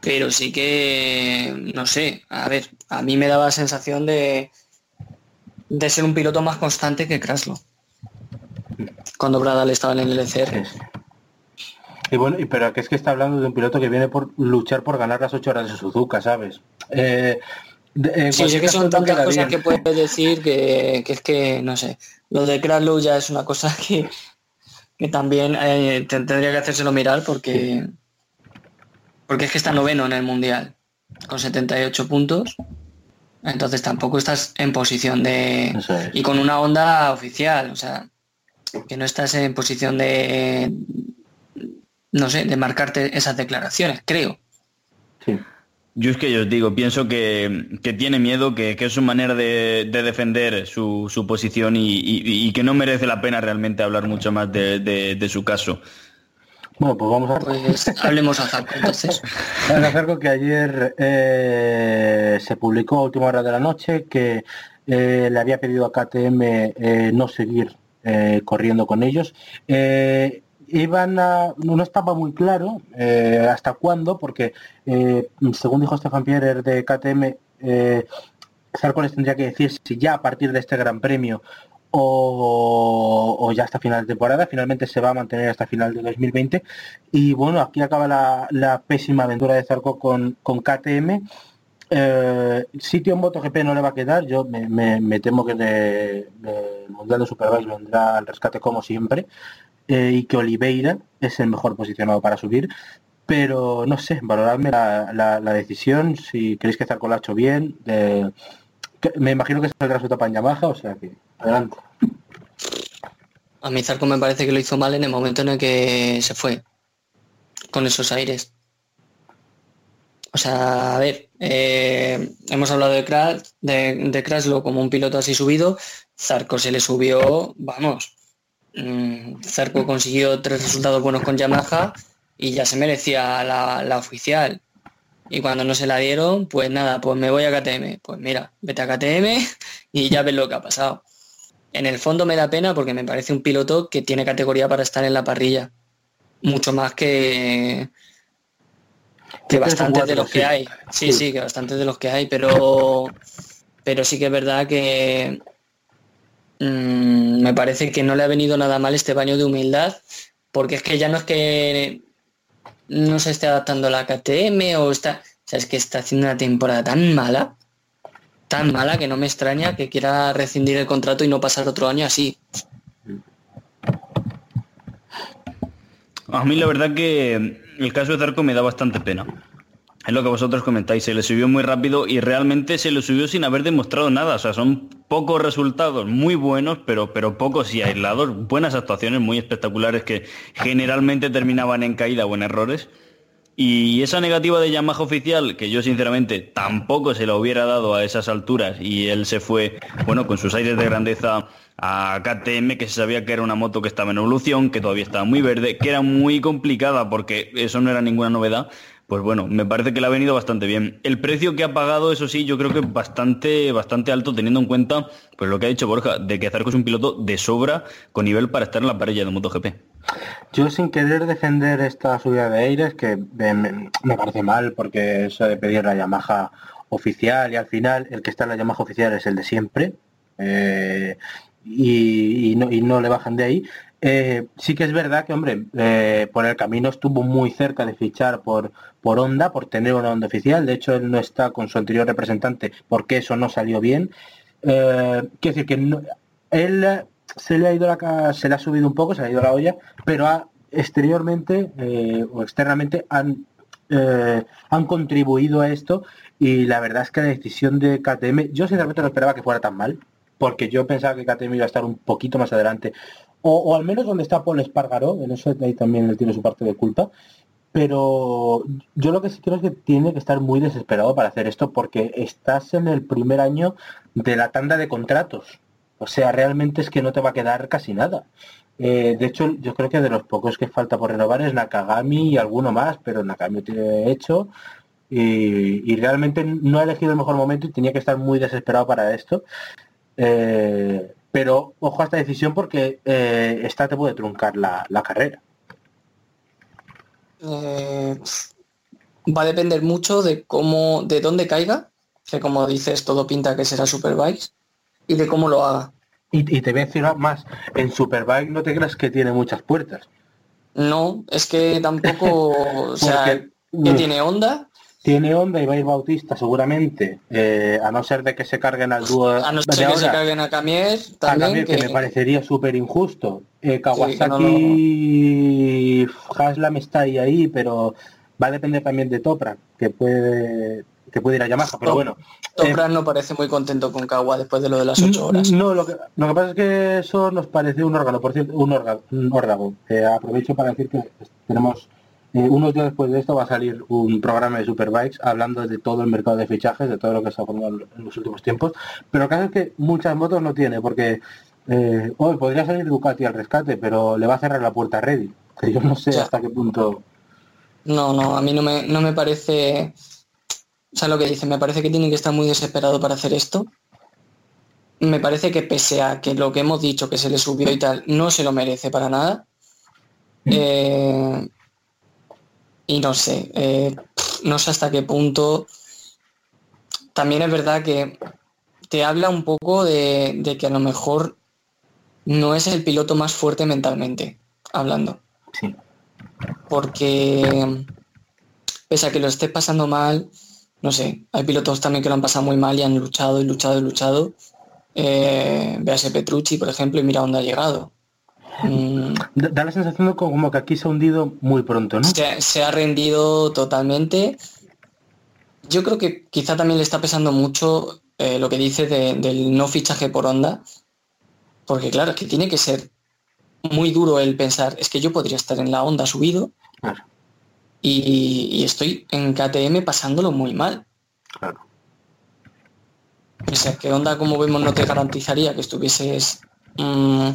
pero sí que, no sé, a ver, a mí me daba la sensación de, de ser un piloto más constante que Kraslo. Cuando Bradal estaba en el LCR. Y bueno, pero que es que está hablando de un piloto que viene por luchar por ganar las ocho horas de Suzuka, ¿sabes? Eh, de- en Sí, cualquier que son tantas cosas bien. que puedes decir que, que es que, no sé, lo de Kraslow ya es una cosa que, que también eh, te- tendría que hacérselo mirar porque, porque es que está noveno en el Mundial con 78 puntos. Entonces tampoco estás en posición de... Es. Y con una onda oficial, o sea, que no estás en posición de... No sé, de marcarte esas declaraciones, creo. Sí. Yo es que yo os digo, pienso que, que tiene miedo, que, que es su manera de, de defender su, su posición y, y- y que no merece la pena realmente hablar mucho más de, de- de su caso. Bueno, pues vamos a... Pues hablemos a Zarco entonces. A con que ayer eh, se publicó a última hora de la noche que eh, le había pedido a KTM eh, no seguir eh, corriendo con ellos. Eh, iban a, no estaba muy claro eh, hasta cuándo, porque eh, según dijo Stefan Pierre de KTM, eh, Zarco les tendría que decir si ya a partir de este Gran Premio o, o ya hasta final de temporada. Finalmente se va a mantener hasta final de 2020. Y bueno, aquí acaba la, la pésima aventura de Zarco con, con KTM. Eh, sitio en MotoGP no le va a quedar. Yo me, temo que el Mundial de Superbikes vendrá al rescate como siempre. eh, y que Oliveira es el mejor posicionado para subir. Pero no sé, valoradme la, la- decisión, si queréis que Zarco lo ha hecho bien. me imagino que saldrá su etapa en Yamaha, o sea que adelante. A mí Zarco me parece que lo hizo mal en el momento en el que se fue con esos aires. O sea, a ver, eh, hemos hablado de Crash, de, de como un piloto así subido. Zarco se le subió, vamos. mm, Zarco consiguió tres resultados buenos con Yamaha y ya se merecía la, la oficial. Y cuando no se la dieron, pues nada, pues me voy a KTM. Pues mira, vete a KTM y ya ves lo que ha pasado. En el fondo me da pena porque me parece un piloto que tiene categoría para estar en la parrilla. Mucho más que, que bastantes de los que hay. Sí, Sí. sí, que bastantes de los que hay, pero pero sí que es verdad que mm, me parece que no le ha venido nada mal este baño de humildad, porque es que ya no es que no se esté adaptando a la KTM o está, o sea, es que está haciendo una temporada tan mala, tan mala que no me extraña que quiera rescindir el contrato y no pasar otro año así. A mí la verdad que el caso de Zarco me da bastante pena. Es lo que vosotros comentáis, se le subió muy rápido y realmente se le subió sin haber demostrado nada. O sea, son pocos resultados muy buenos, pero, pero pocos y aislados. Buenas actuaciones muy espectaculares que generalmente terminaban en caída o en errores. Y esa negativa de Yamaha oficial, que yo sinceramente tampoco se la hubiera dado a esas alturas y él se fue, bueno, con sus aires de grandeza a KTM, que se sabía que era una moto que estaba en evolución, que todavía estaba muy verde, que era muy complicada porque eso no era ninguna novedad, pues bueno, me parece que le ha venido bastante bien. El precio que ha pagado, eso sí, yo creo que bastante, bastante alto, teniendo en cuenta pues lo que ha dicho Borja, de que Zarco es un piloto de sobra con nivel para estar en la parrilla de MotoGP. Yo sin querer defender esta subida de aires, que me, parece mal, porque eso de pedir la Yamaha oficial y al final el que está en la Yamaha oficial es el de siempre. eh, y, no, y no le bajan de ahí. Eh, sí que es verdad que, hombre, eh, por el camino estuvo muy cerca de fichar por, por Honda, por tener una Honda oficial. De hecho, él no está con su anterior representante porque eso no salió bien. Quiero decir que él se le ha ido la, se le ha subido un poco, se le ha ido la olla, pero ha- exteriormente eh, o externamente han, eh, han contribuido a esto y la verdad es que la decisión de KTM, yo sinceramente no esperaba que fuera tan mal, porque yo pensaba que KTM iba a estar un poquito más adelante, o, o al menos donde está Paul Espargaró, en eso ahí también él tiene su parte de culpa, pero yo lo que sí creo es que tiene que estar muy desesperado para hacer esto, porque estás en el primer año de la tanda de contratos, o sea, realmente es que no te va a quedar casi nada. Eh, de hecho, yo creo que de los pocos que falta por renovar es Nakagami y alguno más, pero Nakagami tiene hecho y, realmente no ha elegido el mejor momento y tenía que estar muy desesperado para esto. Eh, pero ojo a esta decisión porque eh, esta te puede truncar la, carrera. Va a depender mucho de cómo, de dónde caiga, que como dices, todo pinta que será Superbikes, y de cómo lo haga. Y, y te voy a decir más, en Superbike no te creas que tiene muchas puertas. No, es que tampoco, o sea, que tiene onda, Tiene Honda y va a ir Bautista seguramente, eh, a no ser de que se carguen al dúo a no de ser que se carguen a Camier, también, también, que, que- me parecería súper injusto. Eh, que no, Kawasaki Haslam está ahí, ahí, pero va a depender también de Toprak, que puede que puede ir a Yamaha, pero bueno. Toprak no parece muy contento con Kawa después de lo de las ocho horas. No, lo que, lo que pasa es que eso nos parece un órgano, por cierto, un órgano, un. Eh, aprovecho para decir que tenemos, eh, unos días después de esto va a salir un programa de Superbikes hablando de todo el mercado de fichajes, de todo lo que se ha formado en los últimos tiempos, pero el caso es que muchas motos no tiene, porque eh, hoy podría salir Ducati al rescate, pero le va a cerrar la puerta a Ready, que yo no sé Ya. hasta qué punto... No, no, a mí no me, no me parece... O sea, lo que dice, me parece que tiene que estar muy desesperado para hacer esto. Me parece que pese a que lo que hemos dicho, que se le subió y tal, no se lo merece para nada. Eh, y no sé, eh, no sé hasta qué punto. También es verdad que te habla un poco de, de que a lo mejor no es el piloto más fuerte mentalmente, hablando Sí. porque pese a que lo esté pasando mal, no sé, hay pilotos también que lo han pasado muy mal y han luchado y luchado y luchado. Eh, véase Petrucci, por ejemplo, y mira dónde ha llegado. Mm, Da, la sensación de como que aquí se ha hundido muy pronto, ¿no? se, se ha rendido totalmente. Yo creo que quizá también le está pesando mucho eh, lo que dice de- del no fichaje por onda, porque claro, es que tiene que ser muy duro el pensar, es que yo podría estar en la onda subido Claro, y, y estoy en KTM pasándolo muy mal. claro. Pese a que onda, como vemos, no te garantizaría que estuvieses mm,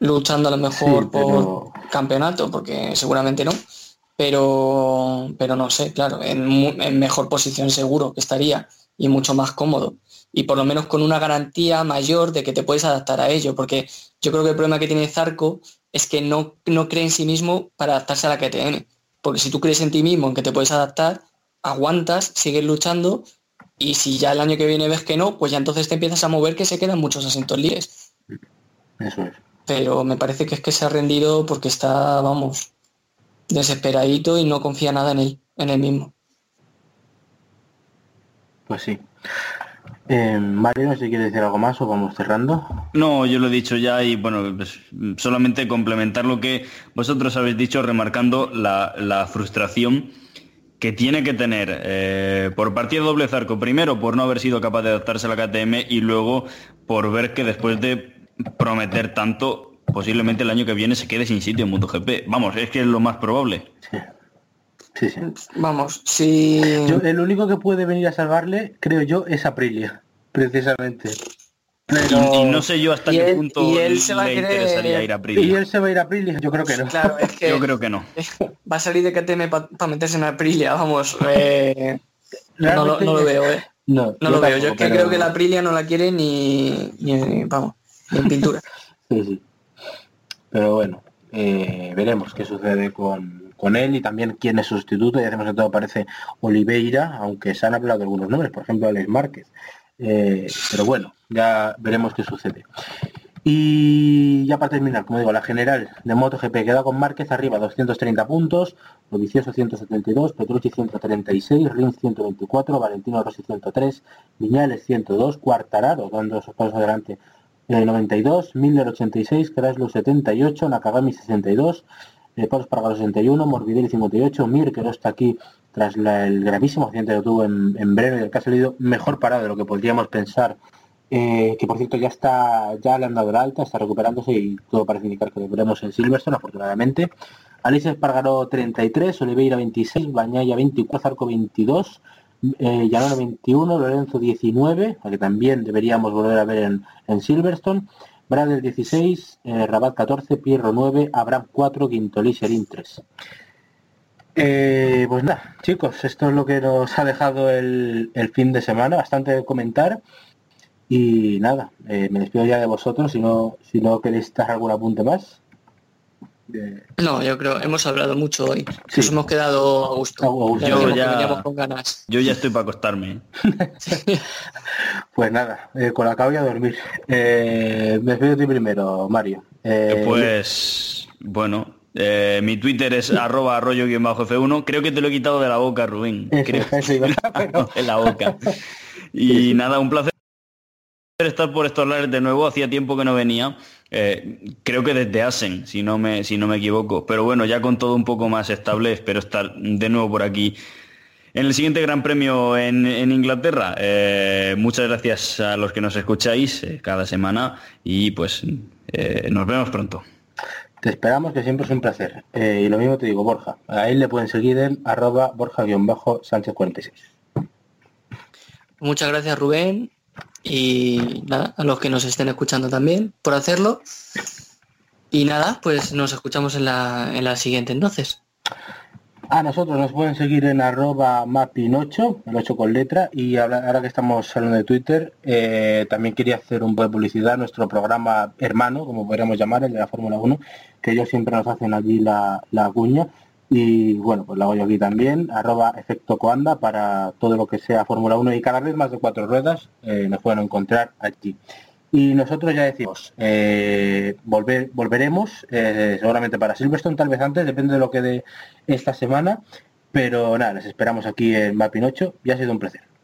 luchando a lo mejor Sí, pero- por campeonato, porque seguramente no. Pero, pero no sé, claro, en mejor posición seguro que estaría y mucho más cómodo. Y por lo menos con una garantía mayor de que te puedes adaptar a ello, porque yo creo que el problema que tiene Zarco es que no, no cree en sí mismo para adaptarse a la KTM. Porque si tú crees en ti mismo, en que te puedes adaptar, aguantas, sigues luchando y si ya el año que viene ves que no, pues ya entonces te empiezas a mover que se quedan muchos asientos libres. Eso es. Pero me parece que es que se ha rendido porque está, vamos, desesperadito y no confía nada en él, en él mismo. Pues sí. Eh, Mario, no sé si quiere decir algo más o vamos cerrando. No, yo lo he dicho ya y bueno, pues, solamente complementar lo que vosotros habéis dicho, remarcando la, la frustración que tiene que tener eh, por partida doble zarco, primero por no haber sido capaz de adaptarse a la KTM y luego por ver que después de prometer tanto, posiblemente el año que viene se quede sin sitio en MotoGP. Vamos, es que es lo más probable. Sí. Sí, sí. Vamos, si... Yo, el único que puede venir a salvarle, creo yo, es Aprilia, precisamente. Y, y no sé yo hasta y qué él- punto y él se va a le querer- interesaría ir a Y Aprilia. él se va a ir a Aprilia, yo creo que no. Claro, es que Yo creo que no. va a salir de KTM para meterse en Aprilia, vamos. eh, no, lo, Realmente- no lo veo, ¿eh? No, No lo veo. Yo es que pero- creo que la Aprilia no la quiere ni, ni vamos, ni en pintura. Sí, sí. Pero bueno, eh, veremos qué sucede con, con él y también quién es su sustituto. Ya hacemos que todo parece Oliveira, aunque se han hablado de algunos nombres, por ejemplo Alex Márquez. Eh, pero bueno, ya veremos qué sucede. Y ya para terminar, como digo, la general de MotoGP queda con Márquez arriba 230 puntos, Dovizioso 172, Petrucci 136, Rins 124, Valentino Rossi 103, Viñales 102, Cuartararo dando esos pasos adelante eh, 92, Miller 86, Kraslow 78, Nakagami 62, eh, Paul Espargaro 61, Morbidelli 58, Mir, que no está aquí tras el gravísimo accidente que tuvo en, en Breno y el que ha salido mejor parado de lo que podríamos pensar, eh, que por cierto ya está, ya le han dado la alta, está recuperándose y todo parece indicar que lo veremos en Silverstone, afortunadamente. Alice Espargaro 33, Oliveira 26, Bañaya 24, Zarco 22, eh, Llanona 21, Lorenzo 19, a que también deberíamos volver a ver en, en Silverstone, Bradel 16, eh, Rabat 14, Pierro 9, Abraham 4, Quintolí Serín 3. Eh, pues nada, chicos, esto es lo que nos ha dejado el, el fin de semana, bastante de comentar. Y nada, eh, me despido ya de vosotros, si no, si no queréis dar algún apunte más. Eh, No, yo creo, hemos hablado mucho hoy. Sí. Nos hemos quedado a gusto. A gusto. Ya Yo ya- veníamos con ganas. Yo ya estoy para acostarme. pues nada, eh, con la voy a dormir. Eh, me despido de ti primero, Mario. Eh, Pues bueno, eh, mi Twitter es arroba arroyo guion bajo C1. Creo que te lo he quitado de la boca, Rubén. eso, Creo. eso iba, pero- en la boca. Y nada, un placer estar por estos lares de nuevo. Hacía tiempo que no venía. Eh, creo que desde Asen, si no me si no me equivoco. Pero bueno, ya con todo un poco más estable, espero estar de nuevo por aquí. En el siguiente Gran Premio en, en Inglaterra, eh, muchas gracias a los que nos escucháis eh, cada semana y pues eh, nos vemos pronto. Te esperamos, que siempre es un placer. Eh, y lo mismo te digo, Borja. A él le pueden seguir en arroba borja-sánchez46. Muchas gracias Rubén y nada, a los que nos estén escuchando también por hacerlo. Y nada, pues nos escuchamos en la, en la siguiente entonces. A nosotros nos pueden seguir en arroba mapin8, el 8 con letra, y ahora, que estamos hablando de Twitter, eh, también quería hacer un poco de publicidad a nuestro programa hermano, como podríamos llamar, el de la Fórmula 1, que ellos siempre nos hacen allí la, la cuña, y bueno, pues la hago aquí también, arroba efecto coanda para todo lo que sea Fórmula 1 y cada vez más de cuatro ruedas, eh, nos pueden encontrar allí. Y nosotros ya decimos, eh, volver, volveremos, eh, seguramente para Silverstone, tal vez antes, depende de lo que de esta semana, pero nada, les esperamos aquí en Mapin 8 y ha sido un placer.